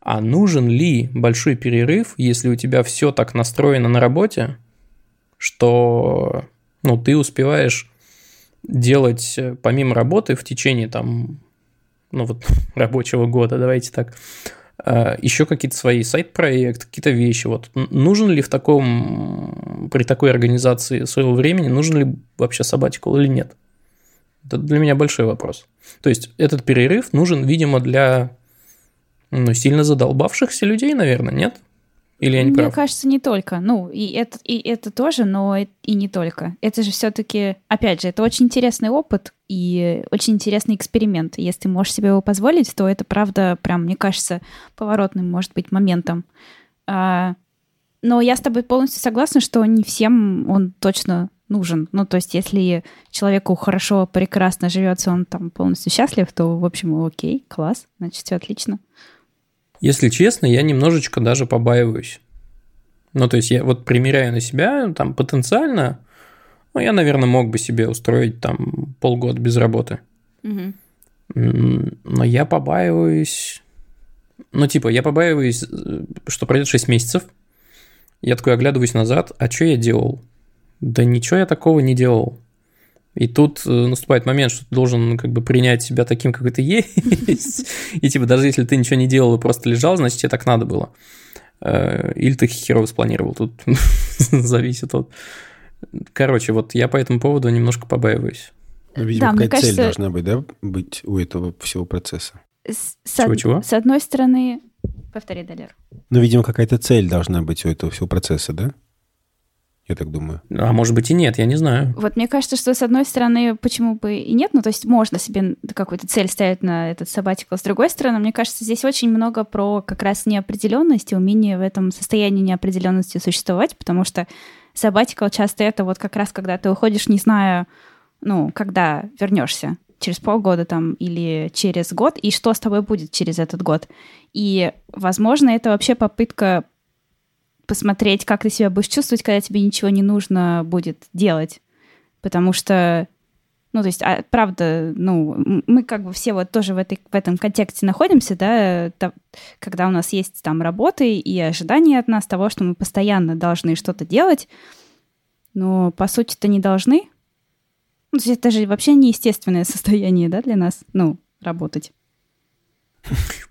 а нужен ли большой перерыв, если у тебя все так настроено на работе, что ну, ты успеваешь делать э, помимо работы в течение там, ну вот рабочего года, давайте так, еще какие-то свои сайт-проекты, какие-то вещи. Вот нужен ли в таком, при такой организации своего времени, нужен ли вообще сабатикл или нет? Это для меня большой вопрос. То есть этот перерыв нужен, видимо, для ну, сильно задолбавшихся людей, наверное, нет? Или я не Мне прав? кажется, не только. Ну, и это, и это тоже, но и не только. Это же все-таки, опять же, это очень интересный опыт и очень интересный эксперимент. Если можешь себе его позволить, то это, правда, прям, мне кажется, поворотным может быть моментом. А, но я с тобой полностью согласна, что не всем он точно нужен. Ну, то есть, если человеку хорошо, прекрасно живется, он там полностью счастлив, то, в общем, окей, класс, значит, все отлично. Если честно, я немножечко даже побаиваюсь. Ну, то есть я вот примеряю на себя, там, потенциально, ну, я, наверное, мог бы себе устроить там полгода без работы. Угу. Но я побаиваюсь... Ну, типа, я побаиваюсь, что пройдет 6 месяцев, я такой оглядываюсь назад, а что я делал? Да ничего я такого не делал. И тут э, наступает момент, что ты должен как бы принять себя таким, какой ты есть. И типа даже если ты ничего не делал и просто лежал, значит тебе так надо было. Э, или ты херово спланировал. Тут зависит от... Короче, вот я по этому поводу немножко побаиваюсь. Ну, видимо, да, какая кажется... цель должна быть, да, быть у этого всего процесса? Чего-чего? С одной стороны... Повтори, Далер. Ну, видимо, какая-то цель должна быть у этого всего процесса, да? Я так думаю. А может быть и нет, я не знаю. Вот мне кажется, что с одной стороны, почему бы и нет, ну то есть можно себе какую-то цель ставить на этот сабатикл. С другой стороны, мне кажется, здесь очень много про как раз неопределенность и умение в этом состоянии неопределенности существовать, потому что сабатикл часто это вот как раз когда ты уходишь, не зная, ну, когда вернешься через полгода там или через год, и что с тобой будет через этот год. И, возможно, это вообще попытка посмотреть, как ты себя будешь чувствовать, когда тебе ничего не нужно будет делать. Потому что, ну, то есть, а, правда, ну, мы как бы все вот тоже в, этой, в этом контексте находимся, да, то, когда у нас есть там работы и ожидания от нас того, что мы постоянно должны что-то делать, но по сути-то не должны. Ну, то есть это же вообще неестественное состояние, да, для нас, ну, работать.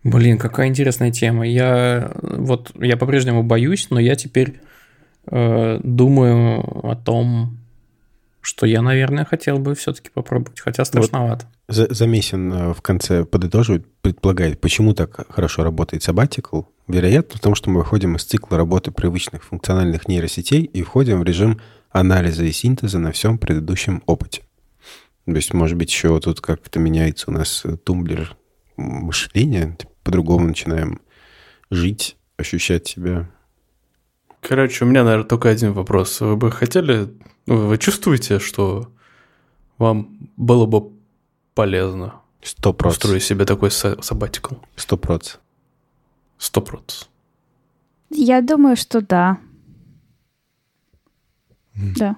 Блин, какая интересная тема. Я вот я по-прежнему боюсь, но я теперь э, думаю о том, что я, наверное, хотел бы все-таки попробовать, хотя страшновато. Вот Замесин э, в конце подытоживает, предполагает, почему так хорошо работает Sabbatical. Вероятно, потому что мы выходим из цикла работы привычных функциональных нейросетей и входим в режим анализа и синтеза на всем предыдущем опыте. То есть, может быть, еще тут как-то меняется у нас тумблер мышления, типа, по-другому начинаем жить, ощущать себя. Короче, у меня, наверное, только один вопрос. Вы бы хотели, ну, вы чувствуете, что вам было бы полезно Сто устроить себе такой сабатикл? Сто процентов. Сто процентов. Я думаю, что да. Да.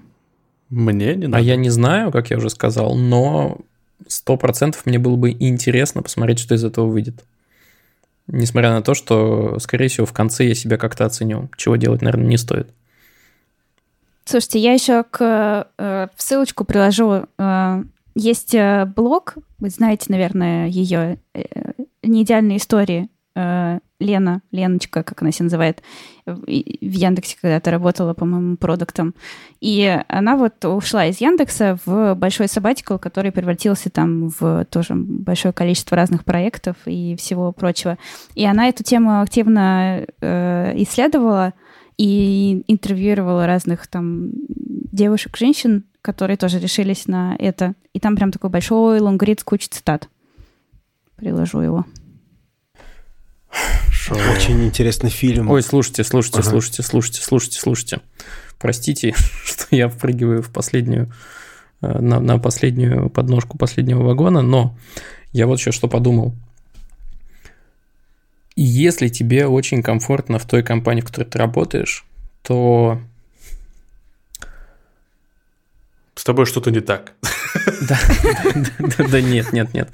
Мне не надо. А я не знаю, как я уже сказал, но сто процентов мне было бы интересно посмотреть, что из этого выйдет. Несмотря на то, что, скорее всего, в конце я себя как-то оценю. Чего делать, наверное, не стоит. Слушайте, я еще к, э, ссылочку приложу. Э, есть э, блог, вы знаете, наверное, ее э, «Неидеальные истории». Э, Лена, Леночка, как она себя называет, в Яндексе когда-то работала, по-моему, продуктом. И она вот ушла из Яндекса в большой сабатикл, который превратился там в тоже большое количество разных проектов и всего прочего. И она эту тему активно э, исследовала и интервьюировала разных там девушек, женщин, которые тоже решились на это. И там прям такой большой лонгрид с кучей цитат. Приложу его. Шо? Очень интересный фильм. Ой, слушайте, слушайте, ага. слушайте, слушайте, слушайте, слушайте. Простите, что я впрыгиваю в последнюю, э, на, на последнюю подножку последнего вагона, но я вот еще что подумал. Если тебе очень комфортно в той компании, в которой ты работаешь, то... С тобой что-то не так. Да, да, нет, нет, нет.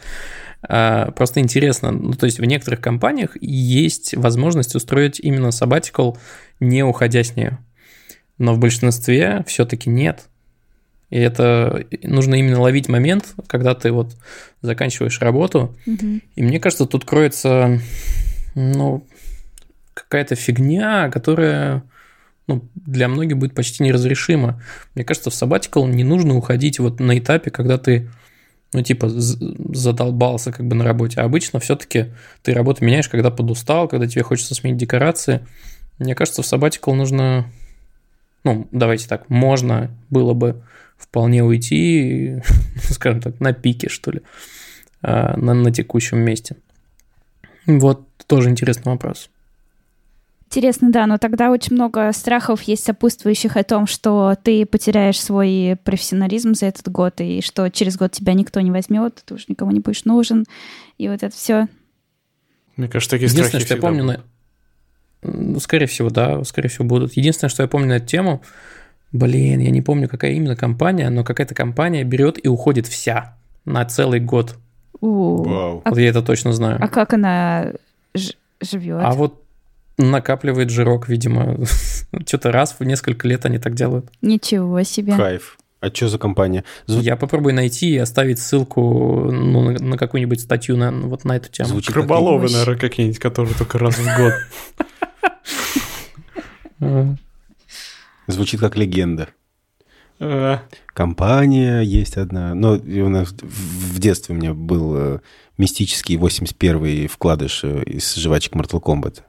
А, просто интересно, ну, то есть в некоторых компаниях есть возможность устроить именно sabbatical, не уходя с нее. Но в большинстве все-таки нет. И это нужно именно ловить момент, когда ты вот заканчиваешь работу. Угу. И мне кажется, тут кроется, ну, какая-то фигня, которая ну, для многих будет почти неразрешима. Мне кажется, в sabbatical не нужно уходить вот на этапе, когда ты ну, типа, задолбался как бы на работе. А обычно все-таки ты работу меняешь, когда подустал, когда тебе хочется сменить декорации. Мне кажется, в Sabbatical нужно, ну, давайте так, можно было бы вполне уйти, скажем так, на пике, что ли, а, на, на текущем месте. Вот тоже интересный вопрос. Интересно, да, но тогда очень много страхов есть сопутствующих о том, что ты потеряешь свой профессионализм за этот год, и что через год тебя никто не возьмет, ты уже никому не будешь нужен, и вот это все. Мне кажется, такие страхи что я помню, на... ну, скорее всего, да, скорее всего будут. Единственное, что я помню на эту тему, блин, я не помню, какая именно компания, но какая-то компания берет и уходит вся на целый год. Вау. Вот я это точно знаю. А как она живет? А вот накапливает жирок, видимо. Что-то раз в несколько лет они так делают. Ничего себе. Кайф. А что за компания? Зву... Я попробую найти и оставить ссылку ну, на, на какую-нибудь статью на, вот на эту тему. Звучит Рыболовы, как наверное, какие-нибудь, которые только раз в год. Звучит как легенда. Компания есть одна. Но у нас в детстве у меня был э, мистический 81-й вкладыш э, из жвачек Mortal Kombat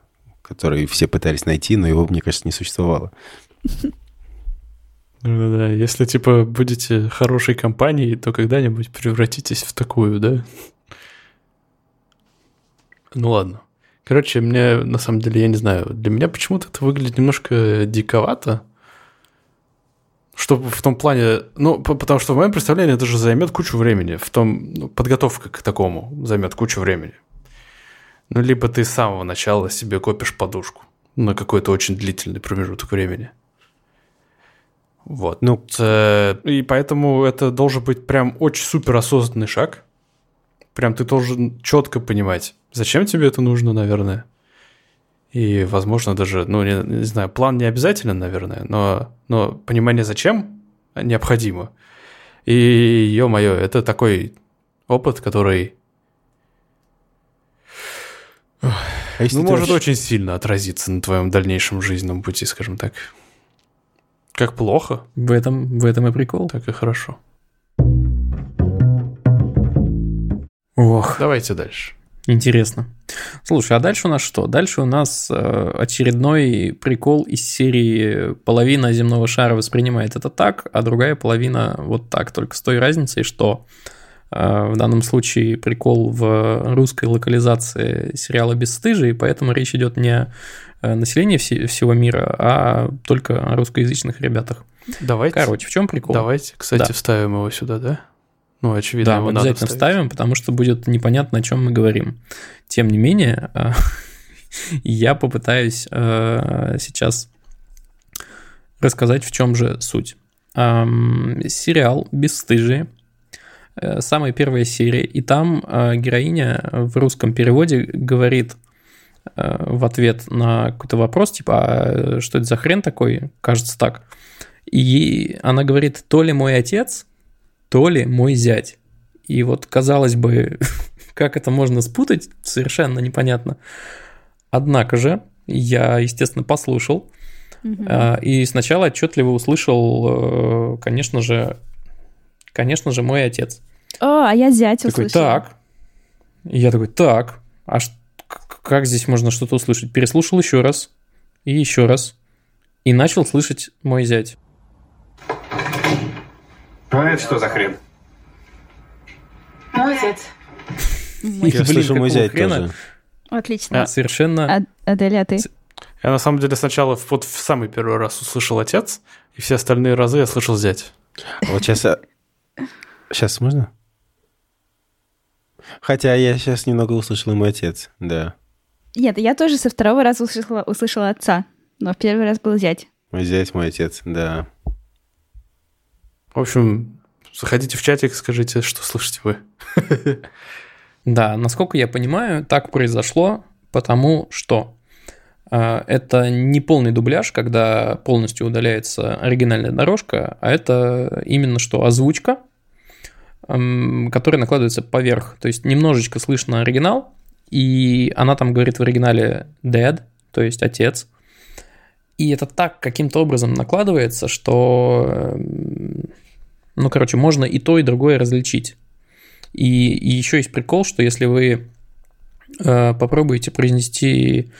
который все пытались найти, но его, мне кажется, не существовало. Да-да, если, типа, будете хорошей компанией, то когда-нибудь превратитесь в такую, да? Ну ладно. Короче, мне, на самом деле, я не знаю, для меня почему-то это выглядит немножко диковато. Что в том плане, ну, потому что в моем представлении это же займет кучу времени. В том, ну, подготовка к такому займет кучу времени. Ну, либо ты с самого начала себе копишь подушку на какой-то очень длительный промежуток времени. Вот. Ну, Э, И поэтому это должен быть прям очень супер осознанный шаг. Прям ты должен четко понимать, зачем тебе это нужно, наверное. И, возможно, даже, ну, не, не знаю, план не обязателен, наверное, но, но понимание зачем необходимо. И, ё-моё, это такой опыт, который, а если ну, может вообще- очень сильно отразиться на твоем дальнейшем жизненном пути, скажем так. Как плохо, В этом, в этом и прикол. так и хорошо. Ох, Давайте дальше. интересно. Слушай, а дальше у нас что? Дальше у нас э, очередной прикол из серии половина земного шара воспринимает это так, а другая половина вот так, только с той разницей, что в данном случае прикол в русской локализации сериала «Бесстыжие», поэтому речь идет не о населении все- всего мира, а только о русскоязычных ребятах. Давайте. Короче, в чем прикол? Давайте, кстати, Да. вставим его сюда, да? Ну, очевидно, Да, его надо обязательно вставить. вставим, потому что будет непонятно, о чем мы говорим. Тем не менее, э, я попытаюсь э, сейчас рассказать, в чем же суть. Сериал «Бесстыжие», самая первая серия, и там э, героиня в русском переводе говорит э, в ответ на какой-то вопрос, типа, «А что это за хрен такой? Кажется так. И она говорит, то ли мой отец, то ли мой зять. И вот, казалось бы, как это можно спутать, совершенно непонятно. Однако же, я, естественно, послушал, а, и сначала отчетливо услышал, э, конечно же, конечно же, мой отец. О, а я зять Такой, услышала. так. И я такой, так, а как здесь можно что-то услышать? Переслушал еще раз, и еще раз, и начал слышать мой зять. А это что за хрен? Мой отец. Мой- Я слышу мой зять тоже. Отлично. Совершенно... А- Аделя, а ты? Я на самом деле сначала в- вот в самый первый раз услышал отец, и все остальные разы я слышал зять. Вот сейчас... Сейчас можно? Хотя я сейчас немного услышал и мой отец, да. Нет, я тоже со второго раза услышала, услышала отца, но в первый раз был зять. Мой зять, мой отец, да. В общем, заходите в чатик, скажите, что слышите вы. Да, насколько я понимаю, так произошло, потому что э, это не полный дубляж, когда полностью удаляется оригинальная дорожка, а это именно что озвучка, которая накладывается поверх. То есть немножечко слышно оригинал, и она там говорит в оригинале dad, то есть отец. И это так каким-то образом накладывается, что, ну, короче, можно и то, и другое различить. И, и еще есть прикол, что если вы э, попробуете произнести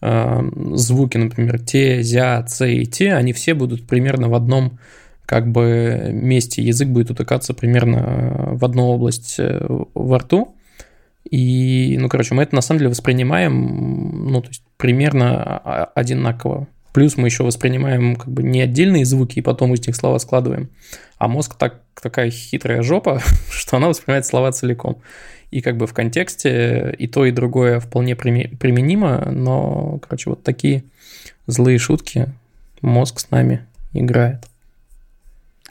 э, звуки, например, те, зя, ц и те, они все будут примерно в одном как бы месте. Язык будет утыкаться примерно э, в одну область э, во рту. И, ну, короче, мы это на самом деле воспринимаем, ну, то есть примерно а- одинаково. Плюс мы еще воспринимаем как бы не отдельные звуки и потом из них слова складываем, а мозг так, такая хитрая жопа, что она воспринимает слова целиком. И как бы в контексте и то, и другое вполне применимо, но, короче, вот такие злые шутки мозг с нами играет.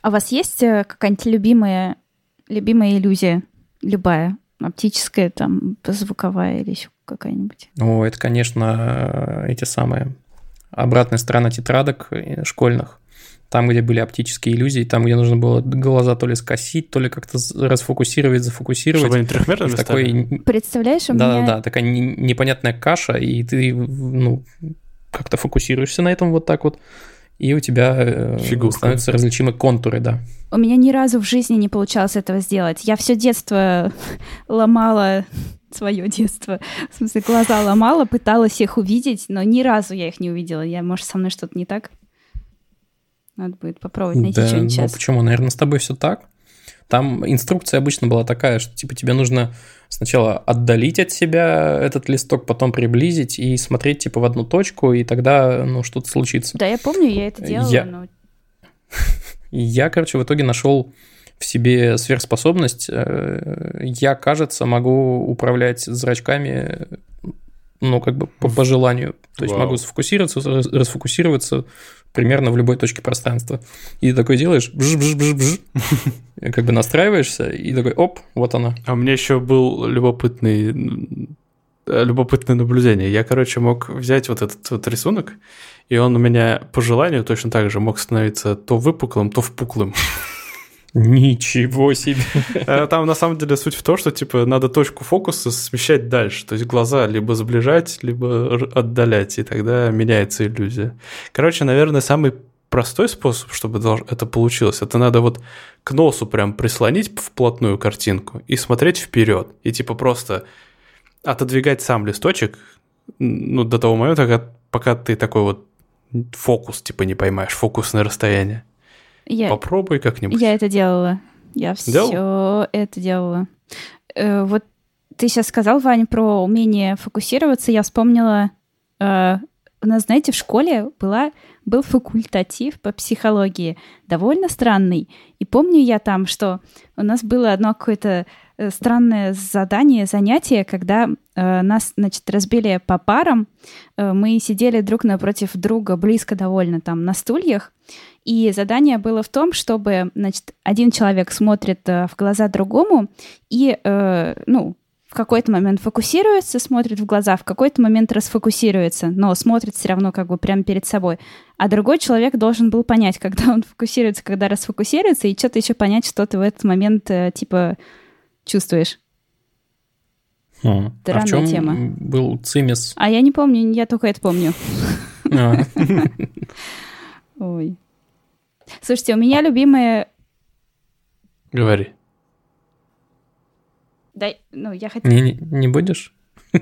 А у вас есть э, какая-нибудь любимая, любимая иллюзия? Любая. Оптическая, там, звуковая или еще какая-нибудь? О, это, конечно, эти самые обратная сторона тетрадок э, школьных. Там, где были оптические иллюзии, там, где нужно было глаза то ли скосить, то ли как-то расфокусировать, зафокусировать. Чтобы они трехмерными такой? Представляешь, у Да-да-да, меня... такая не- непонятная каша, и ты, ну, как-то фокусируешься на этом вот так вот, и у тебя э, Фигурка. становятся различимы контуры, да. У меня ни разу в жизни не получалось этого сделать. Я все детство ломала свое детство. В смысле, глаза ломала, пыталась их увидеть, но ни разу я их не увидела. Я, может, со мной что-то не так? Надо будет попробовать найти да, что-нибудь ну почему? Наверное, с тобой все так. Там инструкция обычно была такая, что типа тебе нужно сначала отдалить от себя этот листок, потом приблизить и смотреть типа в одну точку, и тогда ну что-то случится. Да, я помню, я это делала, Я- но... Я, короче, в итоге нашел в себе сверхспособность. Э, Я, кажется, могу управлять зрачками ну, как бы по, по желанию. То есть Вау. могу сфокусироваться, расфокусироваться примерно в любой точке пространства. И такой делаешь, бж-бж-бж-бж, и как бы настраиваешься, и такой, оп, вот она. А у меня еще был любопытный, э, любопытное наблюдение. Я, короче, мог взять вот этот вот рисунок, и он у меня по желанию точно так же мог становиться то выпуклым, то впуклым. Ничего себе. Э, Там на самом деле суть в том, что типа надо точку фокуса смещать дальше. То есть глаза либо сближать, либо отдалять, и тогда меняется иллюзия. Короче, наверное, самый простой способ, чтобы это получилось, это надо вот к носу прям прислонить вплотную картинку и смотреть вперед. И типа просто отодвигать сам листочек ну, до того момента, пока ты такой вот фокус типа не поймаешь, фокусное расстояние. Я, Попробуй как-нибудь. я это делала. Я все это делала. Э, вот ты сейчас сказал, Вань, про умение фокусироваться. Я вспомнила, э, у нас, знаете, в школе была, был факультатив по психологии, довольно странный. И помню я там, что у нас было одно какое-то странное задание, занятие, когда э, нас, значит, разбили по парам. Э, мы сидели друг напротив друга близко довольно там на стульях. И задание было в том, чтобы, значит, один человек смотрит э, в глаза другому и, э, ну, в какой-то момент фокусируется, смотрит в глаза, в какой-то момент расфокусируется, но смотрит все равно как бы прямо перед собой. А другой человек должен был понять, когда он фокусируется, когда расфокусируется, и что-то еще понять, что ты в этот момент, э, типа, чувствуешь. А Странная в чем тема. был цимис? А я не помню, я только это помню. А, Ой. Слушайте, у меня любимая... Говори. Дай, ну, я хотела... Не, не- не будешь?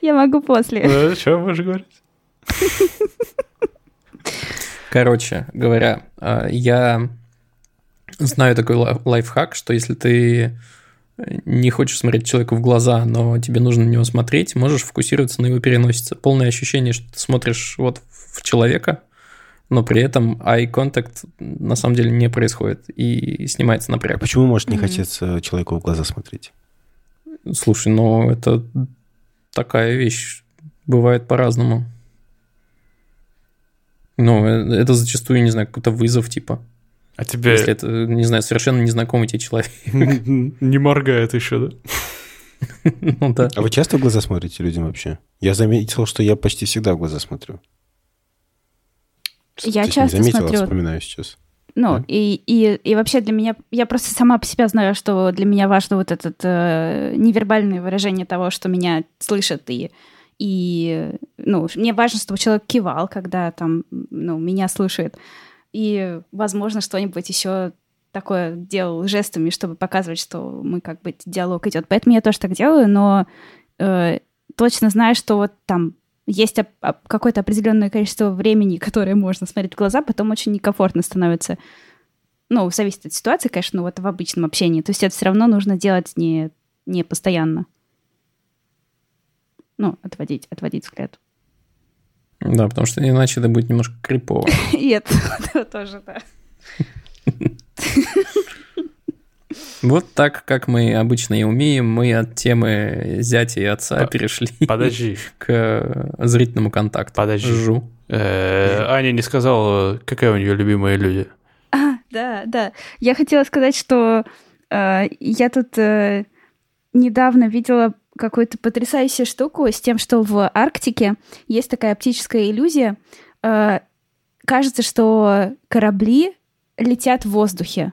Я могу после. Что будешь говорить? Короче говоря, а, я знаю такой лай- лайфхак, что если ты не хочешь смотреть человеку в глаза, но тебе нужно на него смотреть, можешь фокусироваться на его переносице. Полное ощущение, что ты смотришь вот в человека, но при этом eye contact на самом деле не происходит и снимается А напряг. почему может не Мгм. хотеться человеку в глаза смотреть? Слушай, ну это такая вещь. Бывает по-разному. Ну, э, это зачастую, не знаю, какой-то вызов, типа. А тебе Если это, не знаю, совершенно незнакомый тебе человек. не моргает еще, да? Ну да. А вы часто в глаза смотрите людям вообще? Я заметил, что я почти всегда в глаза смотрю. Я часто заметила, смотрю. вспоминаю сейчас. Ну, Да. и, и, и вообще для меня, я просто сама по себе знаю, что для меня важно вот это э, невербальное выражение того, что меня слышат, и, и, ну, мне важно, чтобы человек кивал, когда там, ну, меня слушает. И, возможно, что-нибудь еще такое делал жестами, чтобы показывать, что мы как бы диалог идет. Поэтому я тоже так делаю, но э, точно знаю, что вот там есть оп- оп- какое-то определенное количество времени, которое можно смотреть в глаза, потом очень некомфортно становится. Ну, зависит от ситуации, конечно, но вот в обычном общении. То есть это все равно нужно делать не, не постоянно. Ну, отводить, отводить взгляд. Да, потому что иначе это будет немножко крипово. И это, тоже, да. Вот так, как мы обычно и умеем, мы от темы зятя и отца перешли Подожди. к э, зрительному контакту. Подожди. Жу. Э, Аня не сказала, какая у нее любимая иллюзия. А, да, да. Я хотела сказать, что э, я тут недавно видела какую-то потрясающую штуку с тем, что в Арктике есть такая оптическая иллюзия. Э, кажется, что корабли летят в воздухе.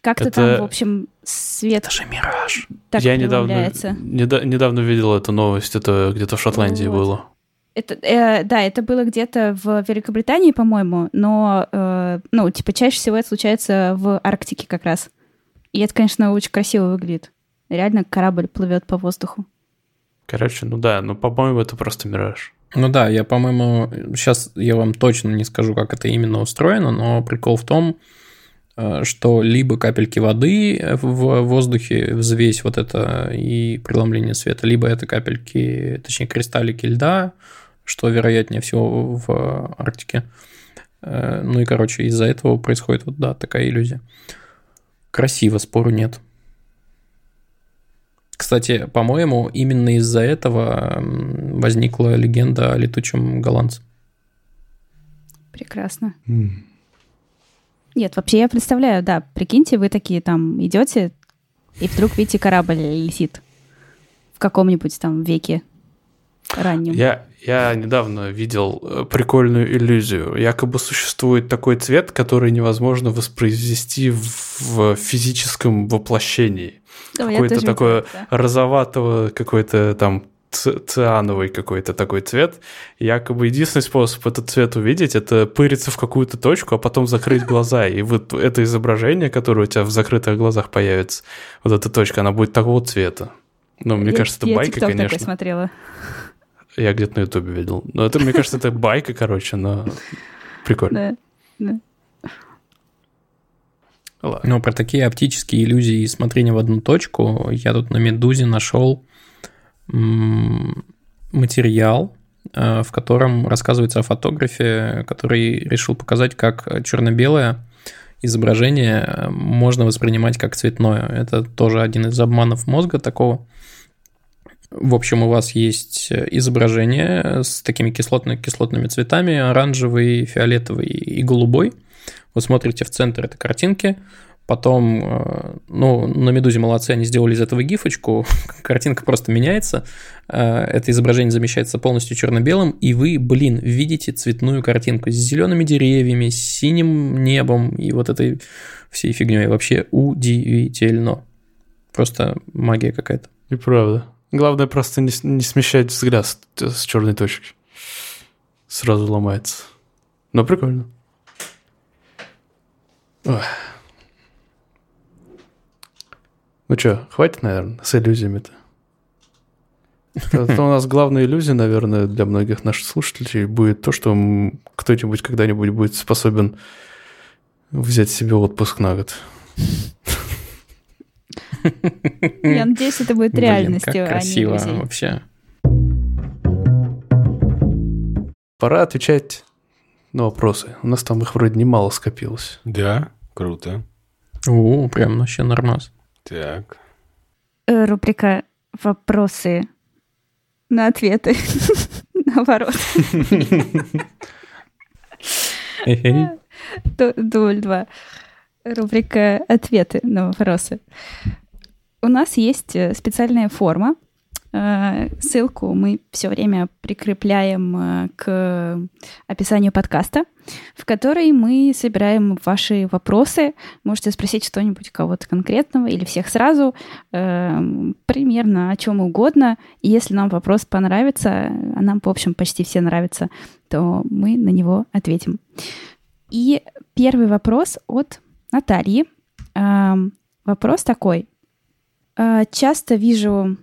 Как-то Это- там, в общем, свет Это же мираж. так Я недавно, преломляется. неда- недавно видел эту новость, это где-то в Шотландии Вот. было. Это, э, да, это было где-то в Великобритании, по-моему, но, э, ну, типа, чаще всего это случается в Арктике как раз. И это, конечно, очень красиво выглядит. Реально корабль плывет по воздуху. Короче, ну да, но по-моему это просто мираж. Ну да, я, по-моему, сейчас я вам точно не скажу, как это именно устроено, но прикол в том, э, что либо капельки воды в воздухе, взвесь вот это и преломление света, либо это капельки, точнее, кристаллики льда, что вероятнее всего в Арктике. Э, Ну и, короче, из-за этого происходит вот, да, такая иллюзия. Красиво, спору нет. Кстати, по-моему, именно из-за этого возникла легенда о летучем голландце. Прекрасно. Mm. Нет, вообще я представляю, да, прикиньте, вы такие там идете, и вдруг видите корабль летит в каком-нибудь там веке раннем. Я, я недавно видел э, прикольную иллюзию. Якобы существует такой цвет, который невозможно воспроизвести в физическом воплощении. Какой-то такой да. розоватого, какой-то там циановый какой-то такой цвет. Якобы единственный способ этот цвет увидеть, это пыриться в какую-то точку, а потом закрыть глаза. И вот это изображение, которое у тебя в закрытых глазах появится, вот эта точка, она будет такого цвета. Ну, мне я, кажется, это я байка, конечно. Я смотрела. Я где-то на Ютубе видел. Но это, мне кажется, это байка, короче, но прикольно. Да, да. Ладно. Ну, про такие оптические иллюзии и смотрения в одну точку я тут на Медузе нашел материал, э, в котором рассказывается о фотографе, который решил показать, как черно-белое изображение э, можно воспринимать как цветное. Это тоже один из обманов мозга такого. В общем, у вас есть изображение с такими кислотно кислотными цветами, оранжевый, фиолетовый и голубой. Вы смотрите в центр этой картинки, Потом, э, ну, на Медузе молодцы, они сделали из этого гифочку, картинка просто меняется, э, это изображение замещается полностью черно-белым, и вы, блин, видите цветную картинку с зелеными деревьями, с синим небом и вот этой всей фигней. Вообще удивительно. Просто магия какая-то. И правда. Главное просто не, не смещать взгляд с, с черной точки. Сразу ломается. Но прикольно. Ой. Ну что, хватит, наверное, с иллюзиями-то? Это у нас главная иллюзия, наверное, для многих наших слушателей будет то, что кто-нибудь когда-нибудь будет способен взять себе отпуск на год. Я надеюсь, это будет реальностью, Блин, как красиво а не вообще. Пора отвечать на вопросы. У нас там их вроде немало скопилось. Да, круто. О, прям вообще нормас. Так. Э, рубрика «Вопросы на ответы». Наоборот. Дубль два. Рубрика «Ответы на вопросы». У нас есть э, специальная форма, Э, ссылку мы все время прикрепляем э, к описанию подкаста, в которой мы собираем ваши вопросы. Можете спросить что-нибудь кого-то конкретного или всех сразу, примерно о чем угодно. И если нам вопрос понравится, а нам, в общем, почти все нравятся, то мы на него ответим. И первый вопрос от Натальи. Вопрос такой. Часто вижу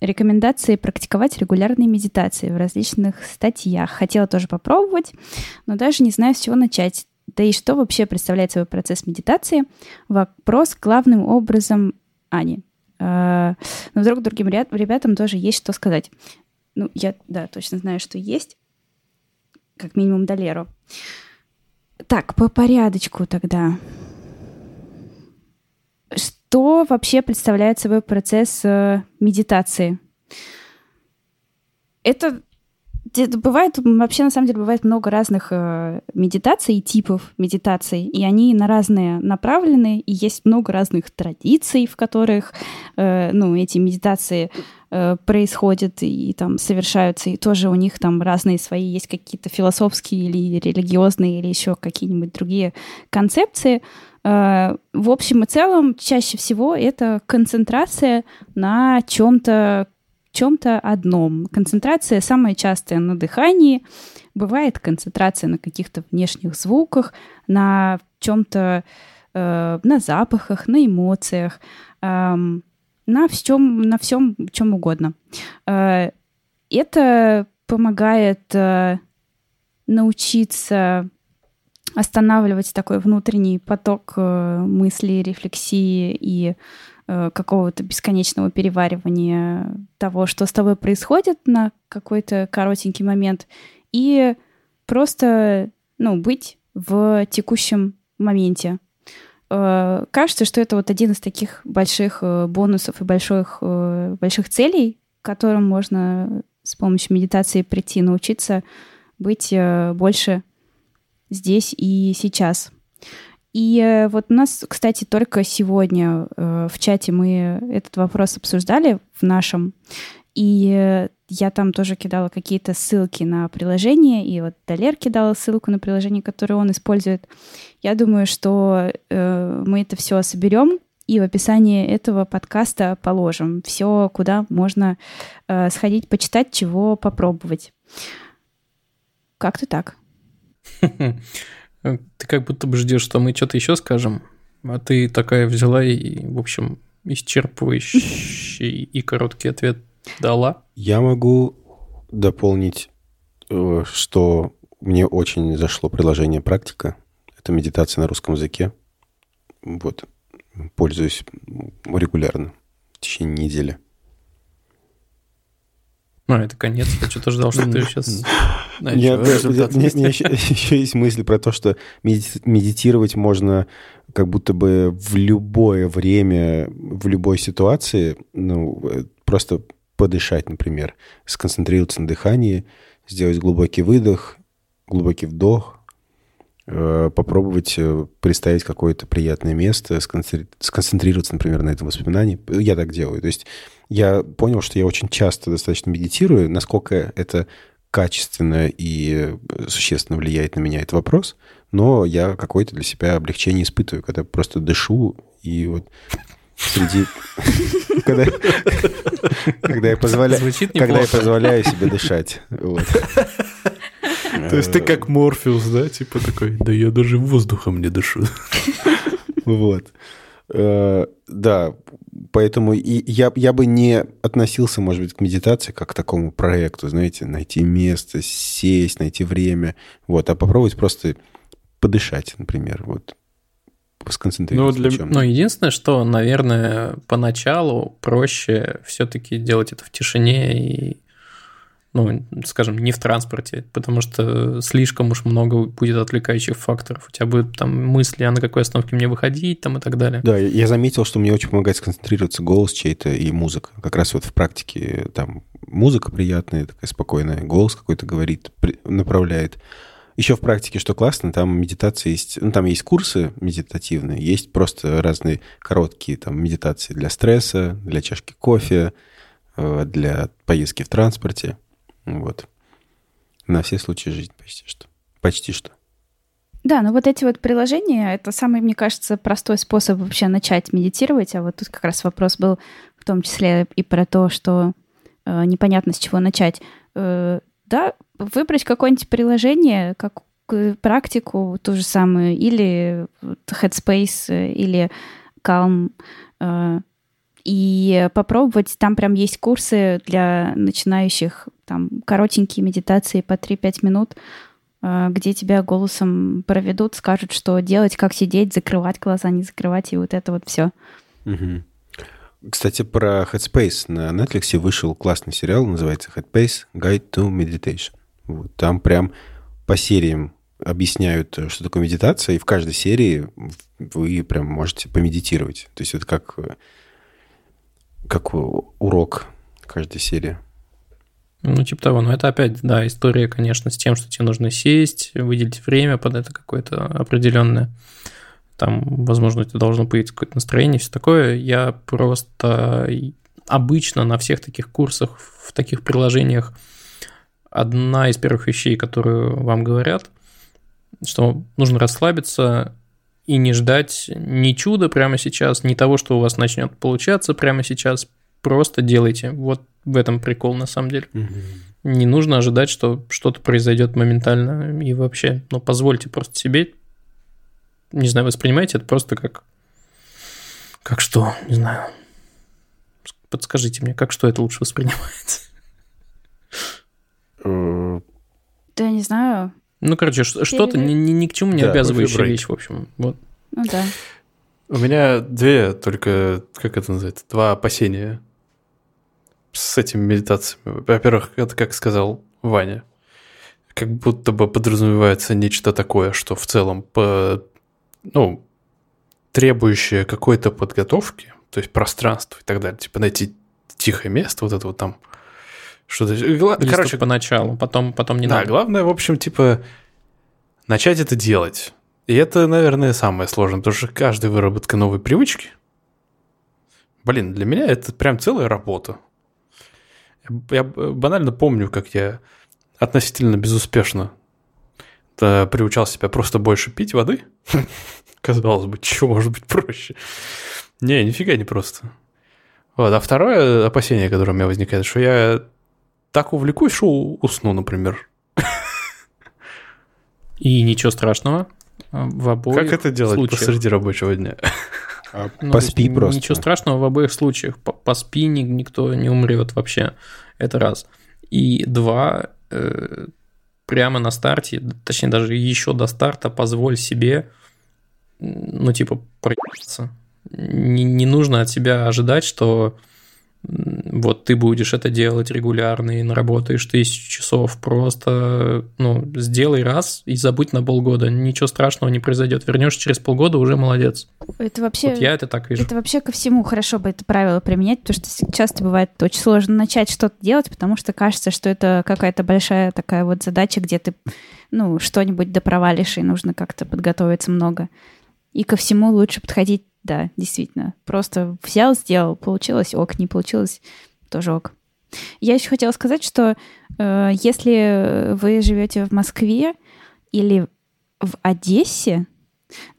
рекомендации практиковать регулярные медитации в различных статьях. Хотела тоже попробовать, но даже не знаю, с чего начать. Да и что вообще представляет свой процесс медитации? Вопрос главным образом Ани. А, но вдруг другим ребятам тоже есть что сказать. Ну, я, да, точно знаю, что есть. Как минимум Долеру. Так, по порядочку тогда. Что вообще представляет собой процесс э, медитации? Это бывает, вообще на самом деле бывает много разных э, медитаций, типов медитаций, и они на разные направлены, и есть много разных традиций, в которых э, ну, эти медитации э, происходят и там совершаются, и тоже у них там разные свои есть какие-то философские или религиозные или еще какие-нибудь другие концепции. Э, в общем и целом, чаще всего это концентрация на чем-то чем-то одном. Концентрация самая частая на дыхании, бывает концентрация на каких-то внешних звуках, на чем-то, э, на запахах, на эмоциях, э, на всем, на всем чем угодно. Э, это помогает э, научиться останавливать такой внутренний поток э, мыслей, рефлексии и э, какого-то бесконечного переваривания того, что с тобой происходит на какой-то коротенький момент, и просто, ну, быть в текущем моменте. э, кажется, что это вот один из таких больших бонусов и больших, больших целей, к которым можно с помощью медитации прийти, научиться быть больше здесь и сейчас. И э, вот у нас, кстати, только сегодня э, в чате мы этот вопрос обсуждали в нашем, и э, я там тоже кидала какие-то ссылки на приложение, и вот Далер кидала ссылку на приложение, которое он использует. Я думаю, что мы это все соберем и в описании этого подкаста положим все, куда можно сходить, почитать, чего попробовать. Как-то так. Ты как будто бы ждешь, что мы что-то еще скажем, а ты такая взяла и, в общем, исчерпывающий и короткий ответ дала. Я могу дополнить, э, что мне очень зашло приложение «Практика». Это медитация на русском языке. Вот. Пользуюсь регулярно в течение недели. Ну, это конец. Я что-то ждал, что ты сейчас... Еще есть мысль про то, что медитировать можно как будто бы в любое время, в любой ситуации, ну, э, просто подышать, например, сконцентрироваться на дыхании, сделать глубокий выдох, глубокий вдох, э, попробовать э, представить какое-то приятное место, сконцентрироваться, например, на этом воспоминании. Я так делаю. То есть я понял, что я очень часто достаточно медитирую. Насколько это качественно и существенно влияет на меня, это вопрос. Но я какое-то для себя облегчение испытываю, когда просто дышу и вот среди... Когда, когда, я позволяю, когда я позволяю себе дышать. Вот. То есть ты как Морфеус, да? Типа такой, да я даже воздухом не дышу. Вот. Э, да, поэтому и я, я бы не относился, может быть, к медитации как к такому проекту, знаете, найти место, сесть, найти время, вот, а попробовать просто подышать, например, вот, сконцентрироваться. Ну, для... ну, единственное, что, наверное, поначалу проще все-таки делать это в тишине и ну, скажем, не в транспорте, потому что слишком уж много будет отвлекающих факторов. У тебя будут там мысли, а на какой остановке мне выходить там и так далее. Да, я заметил, что мне очень помогает сконцентрироваться голос чей-то и музыка. Как раз вот в практике там музыка приятная, такая спокойная, голос какой-то говорит, направляет. Еще в практике, что классно, там медитация есть, ну, там есть курсы медитативные, есть просто разные короткие там медитации для стресса, для чашки кофе, э, для поездки в транспорте. Вот. На все случаи жизни почти что. Почти что. Да, но вот эти вот приложения, это самый, мне кажется, простой способ вообще начать медитировать. А вот тут как раз вопрос был в том числе и про то, что э, непонятно с чего начать. Э, да, выбрать какое-нибудь приложение, как практику ту же самую, или Headspace, э, или Calm, э, и попробовать. Там прям есть курсы для начинающих, там коротенькие медитации по 3-5 минут, э, где тебя голосом проведут, скажут, что делать, как сидеть, закрывать глаза, не закрывать, и вот это вот все. Угу. Кстати, про Headspace на Netflix вышел классный сериал, называется Headspace Guide to Meditation. Вот, там прям по сериям объясняют, что такое медитация, и в каждой серии вы прям можете помедитировать. То есть это как как урок каждой серии. Ну, типа того. Но это опять, да, история, конечно, с тем, что тебе нужно сесть, выделить время под это какое-то определенное. Там, возможно, это должно быть какое-то настроение, все такое. Я просто обычно на всех таких курсах, в таких приложениях, одна из первых вещей, которую вам говорят, что нужно расслабиться, и не ждать ни чуда прямо сейчас, ни того, что у вас начнет получаться прямо сейчас. Просто делайте. Вот в этом прикол на самом деле. Угу. Не нужно ожидать, что что-то произойдет моментально и вообще. Ну, позвольте просто себе, не знаю, воспринимайте это просто как... Как что? Не знаю. Подскажите мне, как что это лучше воспринимается? Да, я не знаю. Ну, короче, что-то ни, ни, ни к чему не да, обязывающая вещь, в общем. Вот. Ну да. У меня две только, как это называется, два опасения с этими медитациями. Во-первых, это, как сказал Ваня, как будто бы подразумевается нечто такое, что в целом по, ну, требующее какой-то подготовки, то есть пространство и так далее, типа найти тихое место, вот это вот там что-то... Или Короче, поначалу, потом, потом не да, надо. Да, главное, в общем, типа, начать это делать. И это, наверное, самое сложное, потому что каждая выработка новой привычки, блин, для меня это прям целая работа. Я банально помню, как я относительно безуспешно приучал себя просто больше пить воды. Казалось бы, что может быть проще? Не, нифига не просто. Вот. А второе опасение, которое у меня возникает, что я так увлекусь, что усну, например. И ничего страшного в обоих Как это делать случаях. посреди рабочего дня? А, ну, поспи просто. Ничего страшного в обоих случаях. Поспи, никто не умрет вообще. Это раз. И два, э, прямо на старте, точнее даже еще до старта, позволь себе, ну типа, проебаться. Не, не нужно от себя ожидать, что вот ты будешь это делать регулярно и наработаешь тысячу часов, просто ну, сделай раз и забудь на полгода, ничего страшного не произойдет. Вернешься через полгода, уже молодец. Это вообще... Вот я это так вижу. Это вообще ко всему хорошо бы это правило применять, потому что часто бывает очень сложно начать что-то делать, потому что кажется, что это какая-то большая такая вот задача, где ты, ну, что-нибудь допровалишь, и нужно как-то подготовиться много. И ко всему лучше подходить да, действительно. Просто взял, сделал, получилось ок, не получилось тоже ок. Я еще хотела сказать, что э, если вы живете в Москве или в Одессе,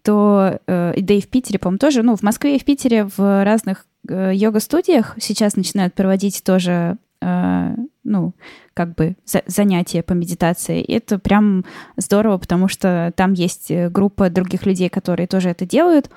то, э, да и в Питере, по-моему, тоже, ну, в Москве и в Питере в разных э, йога-студиях сейчас начинают проводить тоже, э, ну, как бы за занятия по медитации. И это прям здорово, потому что там есть э, группа других людей, которые тоже это делают,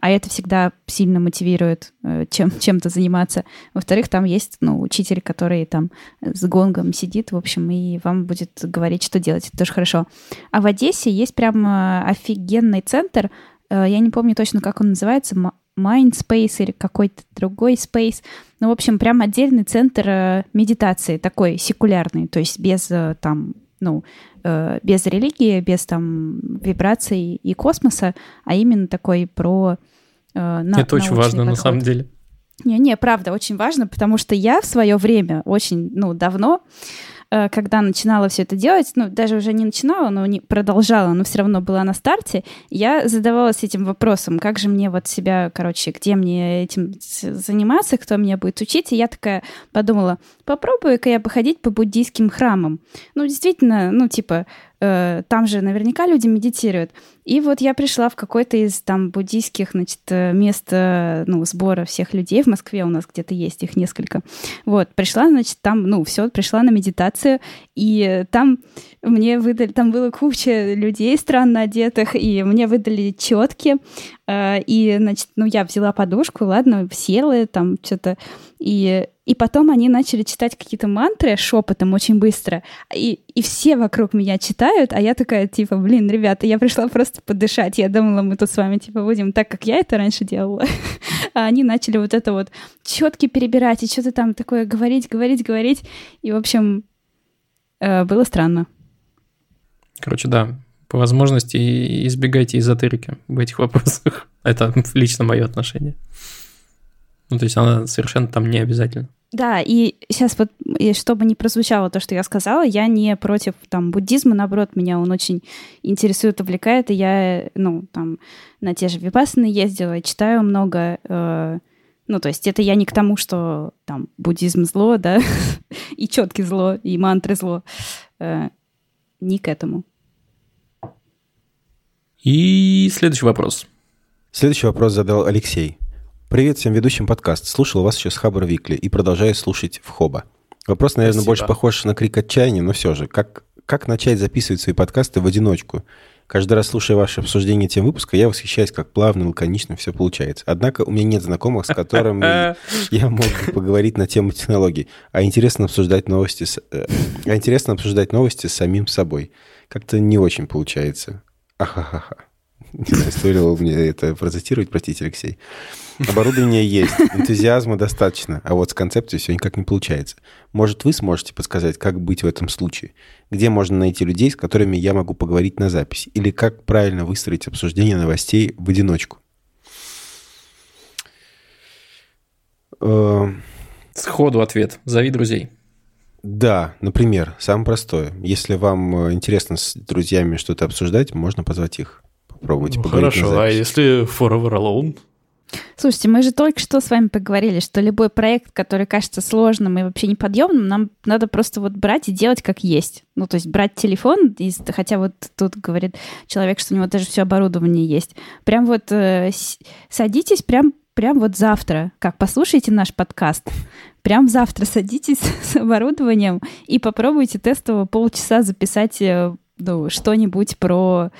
а это всегда сильно мотивирует э, чем, чем-то заниматься. Во-вторых, там есть ну, учитель, который там с гонгом сидит, в общем, и вам будет говорить, что делать. Это тоже хорошо. А в Одессе есть прям э, офигенный центр, э, я не помню точно, как он называется, Mindspace или какой-то другой space. Ну, в общем, прям отдельный центр медитации, такой секулярный, то есть без там ну, без религии, без там вибраций и космоса, а именно такой про Э, на, Это очень важно подход. на самом деле. Не-не, правда, очень важно, потому что я в свое время, очень, ну, давно, Э, когда начинала все это делать, ну, даже уже не начинала, но не продолжала, но все равно была на старте, я задавалась этим вопросом, как же мне вот себя, короче, где мне этим заниматься, кто меня будет учить, и я такая подумала, попробую-ка я походить по буддийским храмам. Ну, действительно, ну, типа, э, там же наверняка люди медитируют. И вот я пришла в какой-то из там буддийских, значит, э, мест, э, ну, сбора всех людей в Москве у нас где-то есть их несколько. Вот, пришла, значит, там, ну, все, пришла на медитацию, и там мне выдали, там было куча людей странно одетых, и мне выдали четки, и, значит, ну, я взяла подушку, ладно, села там что-то, и, и потом они начали читать какие-то мантры шепотом очень быстро, и, и все вокруг меня читают, а я такая, типа, блин, ребята, я пришла просто подышать, я думала, мы тут с вами, типа, будем так, как я это раньше делала, а они начали вот это вот четки перебирать и что-то там такое говорить, говорить, говорить, и, в общем, э, было странно. Короче, да, по возможности избегайте эзотерики в этих вопросах. Это лично мое отношение. Ну, то есть она совершенно там не обязательно. Да, и сейчас вот, и чтобы не прозвучало то, что я сказала, я не против там буддизма, наоборот, меня он очень интересует, увлекает, и я, ну, там, на те же випассаны ездила, и читаю много, э, ну, то есть это я не к тому, что там буддизм зло, да, и четкий зло, и мантры зло, э, не к этому. И следующий вопрос. Следующий вопрос задал Алексей. Привет всем ведущим подкаст. Слушал вас еще с Хабр Викли и продолжаю слушать в Хоба. Вопрос, наверное, Спасибо. больше похож на крик отчаяния, но все же. Как, как начать записывать свои подкасты в одиночку? Каждый раз, слушая ваше обсуждение тем выпуска, я восхищаюсь, как плавно, лаконично все получается. Однако у меня нет знакомых, с которыми я мог бы поговорить на тему технологий, а интересно обсуждать новости с, э, а интересно обсуждать новости с самим собой. Как-то не очень получается. Ахахаха. Не знаю, стоило мне это процитировать, простите, Алексей. Оборудование есть, энтузиазма достаточно, а вот с концепцией все никак не получается. Может, вы сможете подсказать, как быть в этом случае? Где можно найти людей, с которыми я могу поговорить на записи? Или как правильно выстроить обсуждение новостей в одиночку? э, Сходу ответ. Зови друзей. да, например, самое простое. Если вам э, интересно с друзьями что-то обсуждать, можно позвать их. Попробуйте Ну, поговорить на Хорошо, а если Forever Alone? Слушайте, мы же только что с вами поговорили, что любой проект, который кажется сложным и вообще неподъемным, нам надо просто вот брать и делать как есть. Ну, то есть брать телефон, и хотя вот тут говорит человек, что у него даже все оборудование есть. Прям вот э, садитесь прям, прям вот завтра, как послушайте наш подкаст, прям завтра садитесь с оборудованием и попробуйте тестово полчаса записать э, ну, что-нибудь про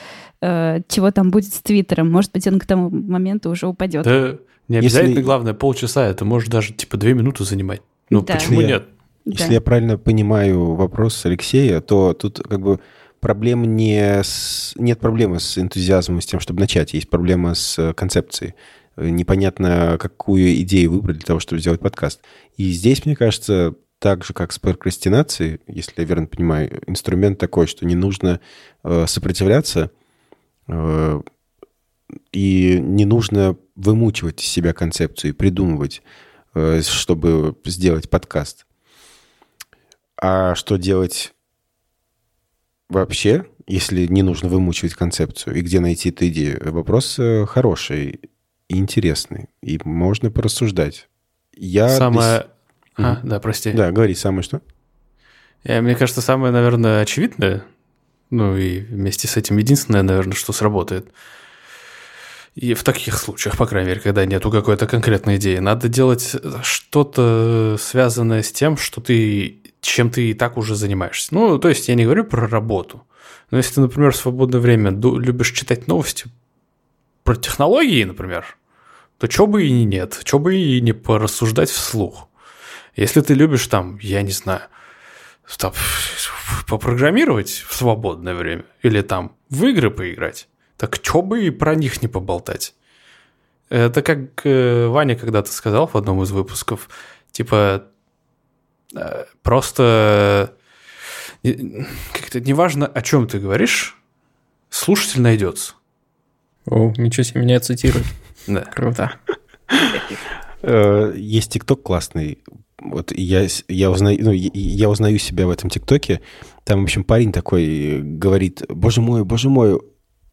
э, чего там будет с Твиттером. Может быть, он к тому моменту уже упадет. Да не Если- обязательно, главное, полчаса, это может даже типа две минуты занимать. Ну, Да. почему Я- нет? Да. Если я правильно понимаю вопрос Алексея, то тут как бы проблема не с... нет проблемы с энтузиазмом, с тем, чтобы начать. Есть проблема с э, концепцией. Э, Непонятно, какую идею выбрать для того, чтобы сделать подкаст. И здесь, мне кажется, так же, как с прокрастинацией, если я верно понимаю, инструмент такой, что не нужно э, сопротивляться и не нужно вымучивать из себя концепцию и придумывать, э, чтобы сделать подкаст. А что делать вообще, если не нужно вымучивать концепцию, и где найти эту идею? Вопрос э, хороший и интересный, и можно порассуждать. Я Самое... с- А, Мгм. да, прости. Да, говори самое что? Э, Мне кажется, самое, наверное, очевидное, ну и вместе с этим единственное, наверное, что сработает. И в таких случаях, по крайней мере, когда нету какой-то конкретной идеи, надо делать что-то связанное с тем, что ты, чем ты и так уже занимаешься. Ну, то есть я не говорю про работу. Но если ты, например, в свободное время любишь читать новости про технологии, например, то чё бы и нет, чё бы и не порассуждать вслух. Если ты любишь там, я не знаю, там, попрограммировать в свободное время или там в игры поиграть, так чё бы и про них не поболтать. Это как э, Ваня когда-то сказал в одном из выпусков, типа э, просто э, как-то неважно, о чем ты говоришь, слушатель найдется. О, ничего себе, меня цитирует. Да. Круто. Э, Есть ТикТок классный. Вот я, я, узнаю, ну, я- узнаю себя в этом ТикТоке. Там, в общем, парень такой говорит, боже мой, боже мой,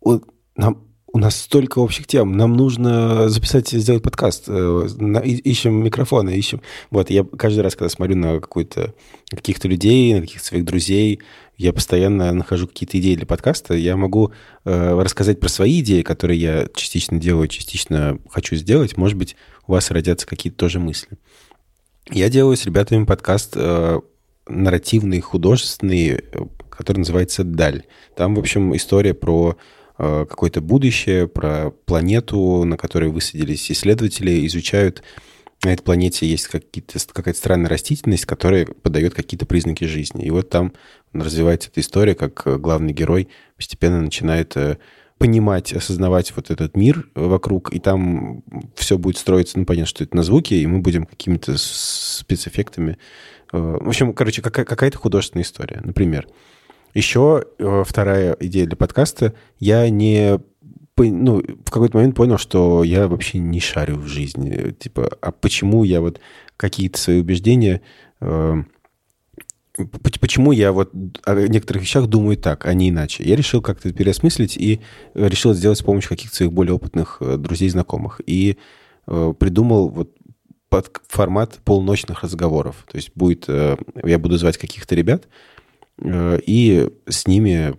у, нам, у нас столько общих тем, нам нужно записать, сделать подкаст. Э, ищем микрофоны, ищем... Вот, я каждый раз, когда смотрю на какую-то, каких-то людей, на каких-то своих друзей, я постоянно нахожу какие-то идеи для подкаста. Я могу э, рассказать про свои идеи, которые я частично делаю, частично хочу сделать. Может быть, у вас родятся какие-то тоже мысли. Я делаю с ребятами подкаст э, нарративный, художественный, э, который называется «Даль». Там, в общем, история про э, какое-то будущее, про планету, на которой высадились исследователи, изучают на этой планете есть какая-то странная растительность, которая подает какие-то признаки жизни. И вот там развивается эта история, как э, главный герой постепенно начинает э, понимать, осознавать вот этот мир вокруг, и там все будет строиться, ну, понятно, что это на звуке, и мы будем какими-то спецэффектами. э, В общем, короче, какая- какая-то художественная история, например. Еще э, вторая идея для подкаста. Я не... Ну, в какой-то момент понял, что я вообще не шарю в жизни. Типа, а почему я вот какие-то свои убеждения... э, Почему я вот о некоторых вещах думаю так, а не иначе? Я решил как-то переосмыслить и э, решил сделать с помощью каких-то своих более опытных э, друзей, знакомых. И э, придумал вот под формат полночных разговоров. То есть будет, э, я буду звать каких-то ребят э, и с ними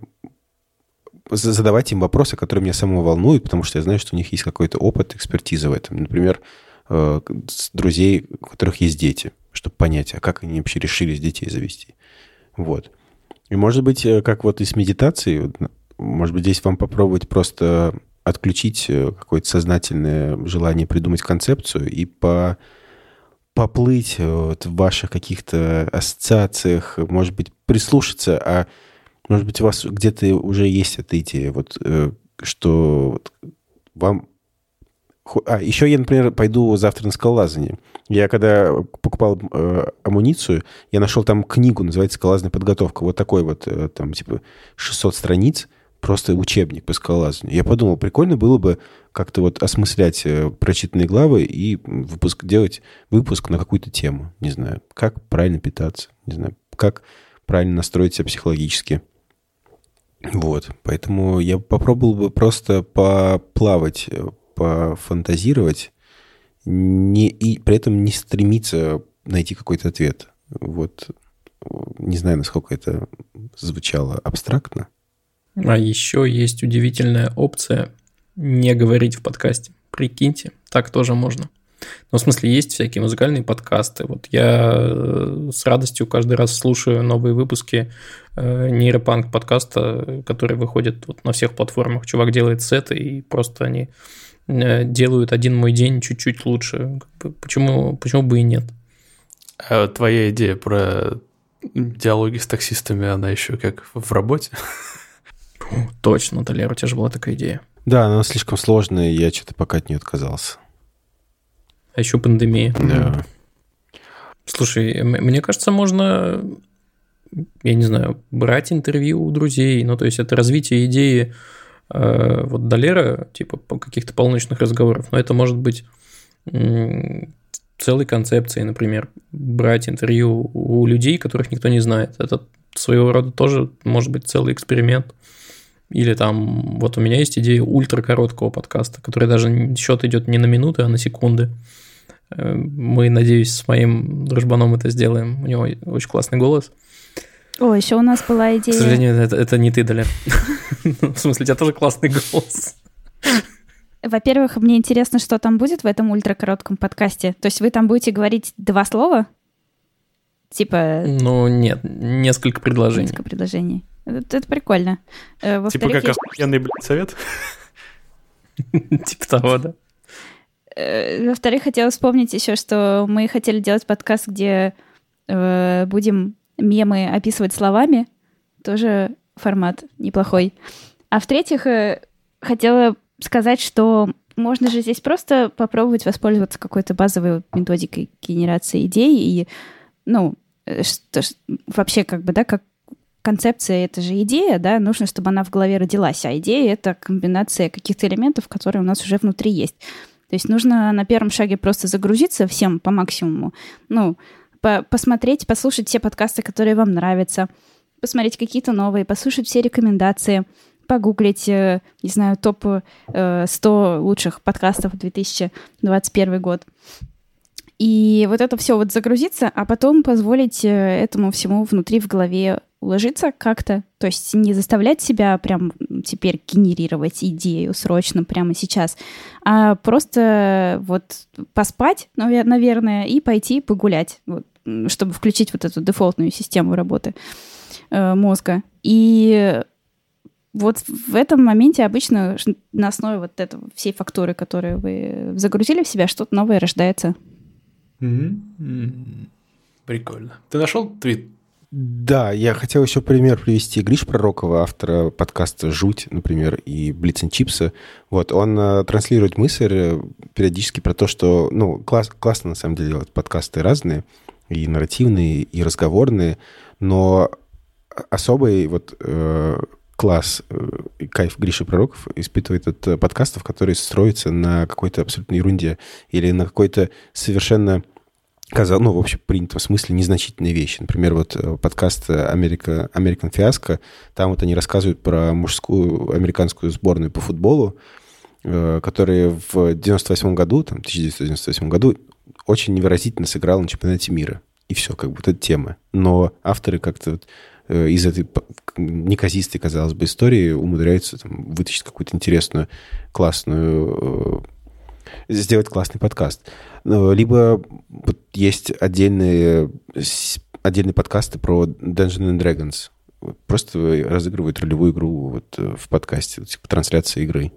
за- задавать им вопросы, которые меня самого волнуют, потому что я знаю, что у них есть какой-то опыт, экспертиза в этом. Например, э, друзей, у которых есть дети, чтобы понять, а как они вообще решились детей завести. Вот. И может быть, э, как вот и с медитацией, может быть, здесь вам попробовать просто отключить э, какое-то сознательное желание придумать концепцию и по поплыть э, вот в ваших каких-то ассоциациях, может быть, прислушаться, а может быть, у вас где-то уже есть эта идея, вот, что вам... А, еще я, например, пойду завтра на скалолазание. Я когда покупал э, амуницию, я нашел там книгу, называется «Скалолазная подготовка». Вот такой вот, э, там, типа, 600 страниц. просто учебник по скалолазанию. Я подумал, прикольно было бы как-то вот осмыслять э, прочитанные главы и выпуск, делать выпуск на какую-то тему. Не знаю, как правильно питаться, не знаю, как правильно настроить себя психологически. Вот, поэтому я попробовал бы просто поплавать, э, пофантазировать, не, и при этом не стремиться найти какой-то ответ. Вот, не знаю, насколько это звучало абстрактно. А еще есть удивительная опция не говорить в подкасте. Прикиньте, так тоже можно. Ну, в смысле, есть всякие музыкальные подкасты. Вот я э, с радостью каждый раз слушаю новые выпуски э, нейропанк подкаста, который выходит вот на всех платформах. Чувак делает сеты, и просто они э, делают один мой день чуть-чуть лучше. Почему, почему бы и нет? А твоя идея про диалоги с таксистами, она еще как в работе? Точно, Талер, у тебя же была такая идея. Да, она слишком сложная, и я что-то пока от нее отказался. А еще пандемия. Да. Слушай, мне кажется, можно, я не знаю, брать интервью у друзей. Ну, то есть это развитие идеи э, вот Долера, типа каких-то полночных разговоров. Но это может быть целой концепцией, например, брать интервью у людей, которых никто не знает. Это своего рода тоже может быть целый эксперимент. Или там, вот у меня есть идея ультракороткого подкаста, который даже счет идет не на минуты, а на секунды. Э, мы, надеюсь, с моим дружбаном это сделаем. У него очень классный голос. О, еще у нас была идея... К сожалению, это, это не ты, Даля. В смысле, у тебя тоже классный голос. Во-первых, мне интересно, что там будет в этом ультракоротком подкасте. То есть вы там будете говорить два слова? Типа... Ну, нет, несколько предложений. Несколько предложений. Это, это прикольно. Э, типа как есть... охуенный, блядь, совет? Типа того, да. Э, во-вторых, хотела вспомнить еще, что мы хотели делать подкаст, где э, будем мемы описывать словами. Тоже формат неплохой. А в-третьих, хотела сказать, что можно же здесь просто попробовать воспользоваться какой-то базовой методикой генерации идей и, ну, что, вообще как бы, да, как концепция — это же идея, да, нужно, чтобы она в голове родилась, а идея — это комбинация каких-то элементов, которые у нас уже внутри есть. То есть нужно на первом шаге просто загрузиться всем по максимуму, ну, по посмотреть, послушать все подкасты, которые вам нравятся, посмотреть какие-то новые, послушать все рекомендации, погуглить, э, не знаю, топ 100 э, лучших подкастов 2021 год. И вот это все вот загрузиться, а потом позволить э, этому всему внутри в голове уложиться как-то. То есть не заставлять себя прям теперь генерировать идею срочно прямо сейчас, а просто вот поспать, наверное, и пойти погулять, вот, чтобы включить вот эту дефолтную систему работы э, мозга. И вот в этом моменте обычно на основе вот этого всей фактуры, которую вы загрузили в себя, что-то новое рождается. Mm-hmm. Прикольно. Ты нашел твит? Да, я хотел еще пример привести Гриш Пророкова, автора подкаста «Жуть», например, и «Блиц чипсы». Вот, он э, транслирует мысль э, периодически про то, что, ну, класс, классно, на самом деле, делать подкасты разные, и нарративные, и разговорные, но особый вот э, класс э, кайф Гриши Пророков испытывает от э, подкастов, которые строятся на какой-то абсолютной ерунде или на какой-то совершенно казалось, ну, в общем, принято в смысле незначительные вещи. Например, вот э, подкаст Америка, American Fiasco, там вот они рассказывают про мужскую американскую сборную по футболу, э, которая в 98 году, там, 1998 году очень невыразительно сыграла на чемпионате мира. И все, как эта тема. Но авторы как-то вот из этой неказистой, казалось бы, истории умудряются там, вытащить какую-то интересную, классную сделать классный подкаст. Ну, либо есть отдельные, отдельные подкасты про Dungeons and Dragons. Просто разыгрывают ролевую игру вот э, в подкасте, типа трансляция игры.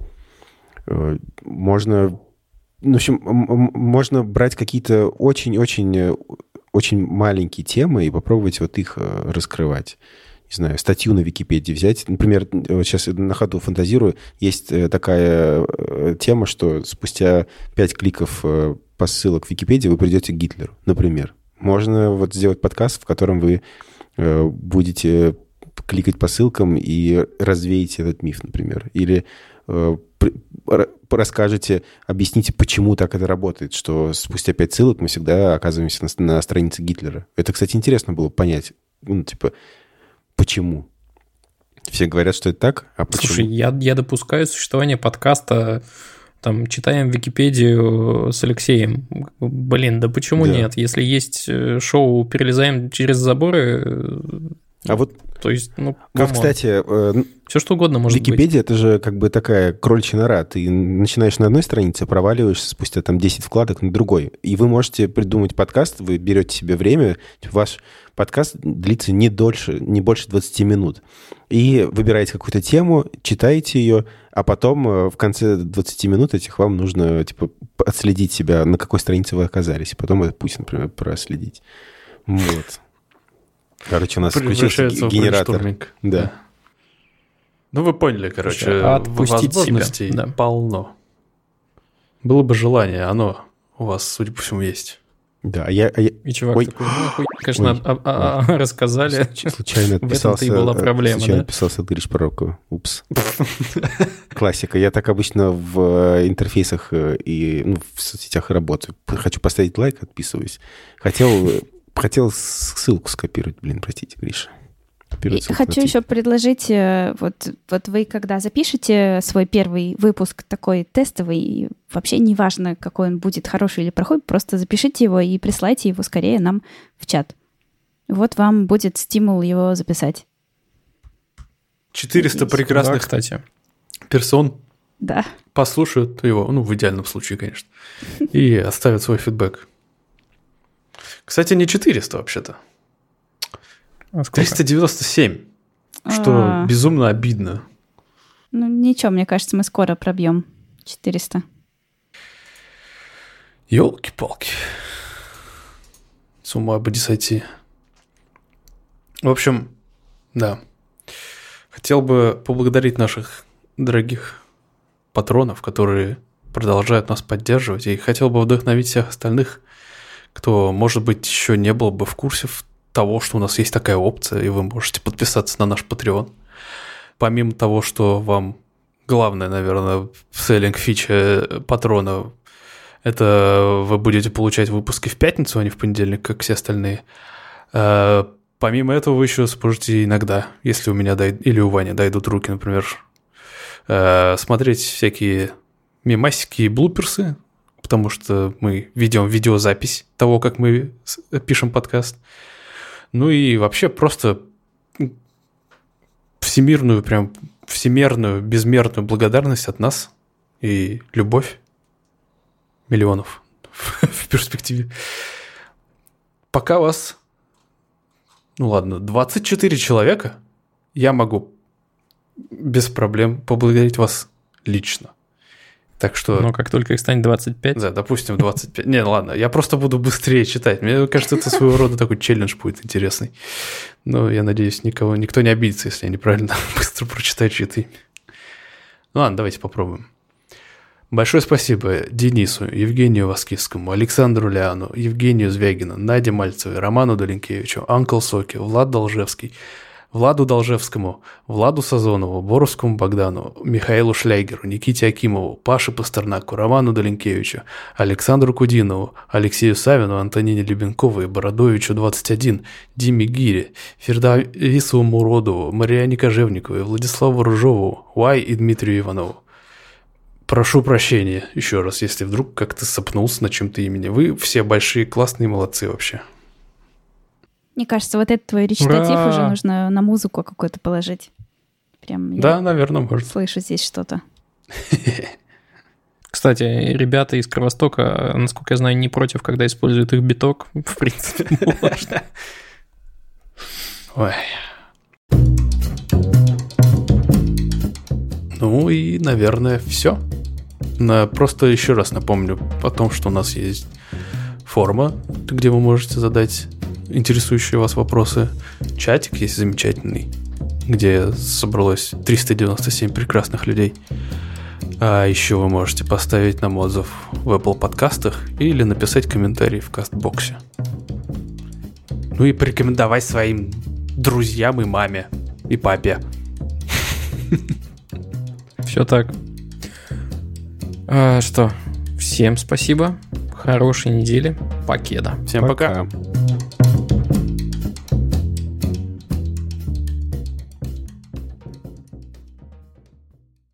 Э, можно, в общем, можно брать какие-то очень-очень э, очень маленькие темы и попробовать вот их раскрывать не знаю, статью на Википедии взять. Например, вот сейчас на ходу фантазирую, есть э, такая э, тема, что спустя пять кликов э, по ссылок в Википедии вы придете к Гитлеру, например. Можно вот сделать подкаст, в котором вы будете кликать по ссылкам и развеять этот миф, например. Или э, расскажете, объясните, почему так это работает, что спустя пять ссылок мы всегда оказываемся на, на странице Гитлера. Это, кстати, интересно было понять, ну, типа, почему. Все говорят, что это так, а почему? Слушай, я, я допускаю существование подкаста там читаем Википедию с Алексеем. Блин, да почему да. нет? Если есть э, шоу «Перелезаем через заборы», а вот, то есть, ну, вот кстати, э, все что угодно может Википедия быть. это же как бы такая крольчья нора. Ты начинаешь на одной странице, проваливаешься спустя там 10 вкладок на другой. И вы можете придумать подкаст, вы берете себе время, ваш подкаст длится не дольше, не больше 20 минут. И выбираете какую-то тему, читаете ее, а потом э, в конце 20 минут этих вам нужно типа отследить себя, на какой странице вы оказались, и потом это пусть, например, проследить. Вот. Короче, у нас включился генератор. Да. Ну, вы поняли, короче, Отпустить возможностей себя. Да. полно. Было бы желание, оно у вас, судя по всему, есть. Да, а я... А я... И чувак Ой. такой, ну, конечно, Ой. А, а, а, рассказали. Случайно отписался... В этом-то и была проблема, Случайно да? отписался Дырич Пророку. Упс. Классика. Я так обычно в э, интерфейсах э, и ну, в соцсетях работаю. Хочу поставить лайк, отписываюсь. Хотел, хотел ссылку скопировать. Блин, простите, Гриша. Хочу еще предложить, э, вот, вот вы когда запишете свой первый выпуск такой тестовый, вообще неважно, какой он будет, хороший или плохой, просто запишите его и присылайте его скорее нам в чат. Вот вам будет стимул его записать. 400 прекрасных да, кстати. персон да. послушают его, ну, в идеальном случае, конечно, и оставят свой фидбэк. Кстати, не 400 вообще-то. А 397. Что А-а-а. безумно обидно. Ну, ничего, мне кажется, мы скоро пробьем 400. Елки-палки. С ума бы не сойти. В общем, да. Хотел бы поблагодарить наших дорогих патронов, которые продолжают нас поддерживать. И хотел бы вдохновить всех остальных, кто, может быть, еще не был бы в курсе того, что у нас есть такая опция, и вы можете подписаться на наш Patreon. Помимо того, что вам главное, наверное, селлинг фича патрона, это вы будете получать выпуски в пятницу, а не в понедельник, как все остальные. Э, помимо этого, вы еще сможете иногда, если у меня дойд... или у Вани дойдут руки, например, э, смотреть всякие мемасики и блуперсы, потому что мы ведем видеозапись того, как мы пишем подкаст. Ну и вообще просто всемирную, прям всемерную, безмерную благодарность от нас и любовь миллионов в перспективе. Пока вас, ну ладно, 24 человека, я могу без проблем поблагодарить вас лично. Так что... Но как только их станет 25... Да, допустим, 25. Не, ладно, я просто буду быстрее читать. Мне кажется, это своего рода такой челлендж будет интересный. Но я надеюсь, никого, никто не обидится, если я неправильно быстро прочитаю чьи-то Ну ладно, давайте попробуем. Большое спасибо Денису, Евгению Воскивскому, Александру Ляну, Евгению Звягину, Наде Мальцевой, Роману Долинкевичу, Анкл Соки, Влад Должевский – Владу Должевскому, Владу Сазонову, Боровскому Богдану, Михаилу Шлягеру, Никите Акимову, Паше Пастернаку, Роману Доленкевичу, Александру Кудинову, Алексею Савину, Антонине Любенковой, Бородовичу 21, Диме Гире, Фердавису Муродову, Мариане Кожевниковой, Владиславу Ружову, Уай и Дмитрию Иванову. Прошу прощения еще раз, если вдруг как-то сопнулся на чем-то имени. Вы все большие, классные молодцы вообще. Мне кажется, вот этот твой речитатив Ура! уже нужно на музыку какую-то положить. Прям да, наверное, может. Слышу здесь что-то. Кстати, ребята из Кровостока, насколько я знаю, не против, когда используют их биток. В принципе, можно. Ой. Ну и, наверное, все. Просто еще раз напомню о том, что у нас есть форма, где вы можете задать интересующие вас вопросы. Чатик есть замечательный, где собралось 397 прекрасных людей. А еще вы можете поставить нам отзыв в Apple подкастах или написать комментарий в кастбоксе. Ну и порекомендовать своим друзьям и маме. и папе. Все так. А, что, всем спасибо. Хорошей недели. Покеда. Всем пока. Пока.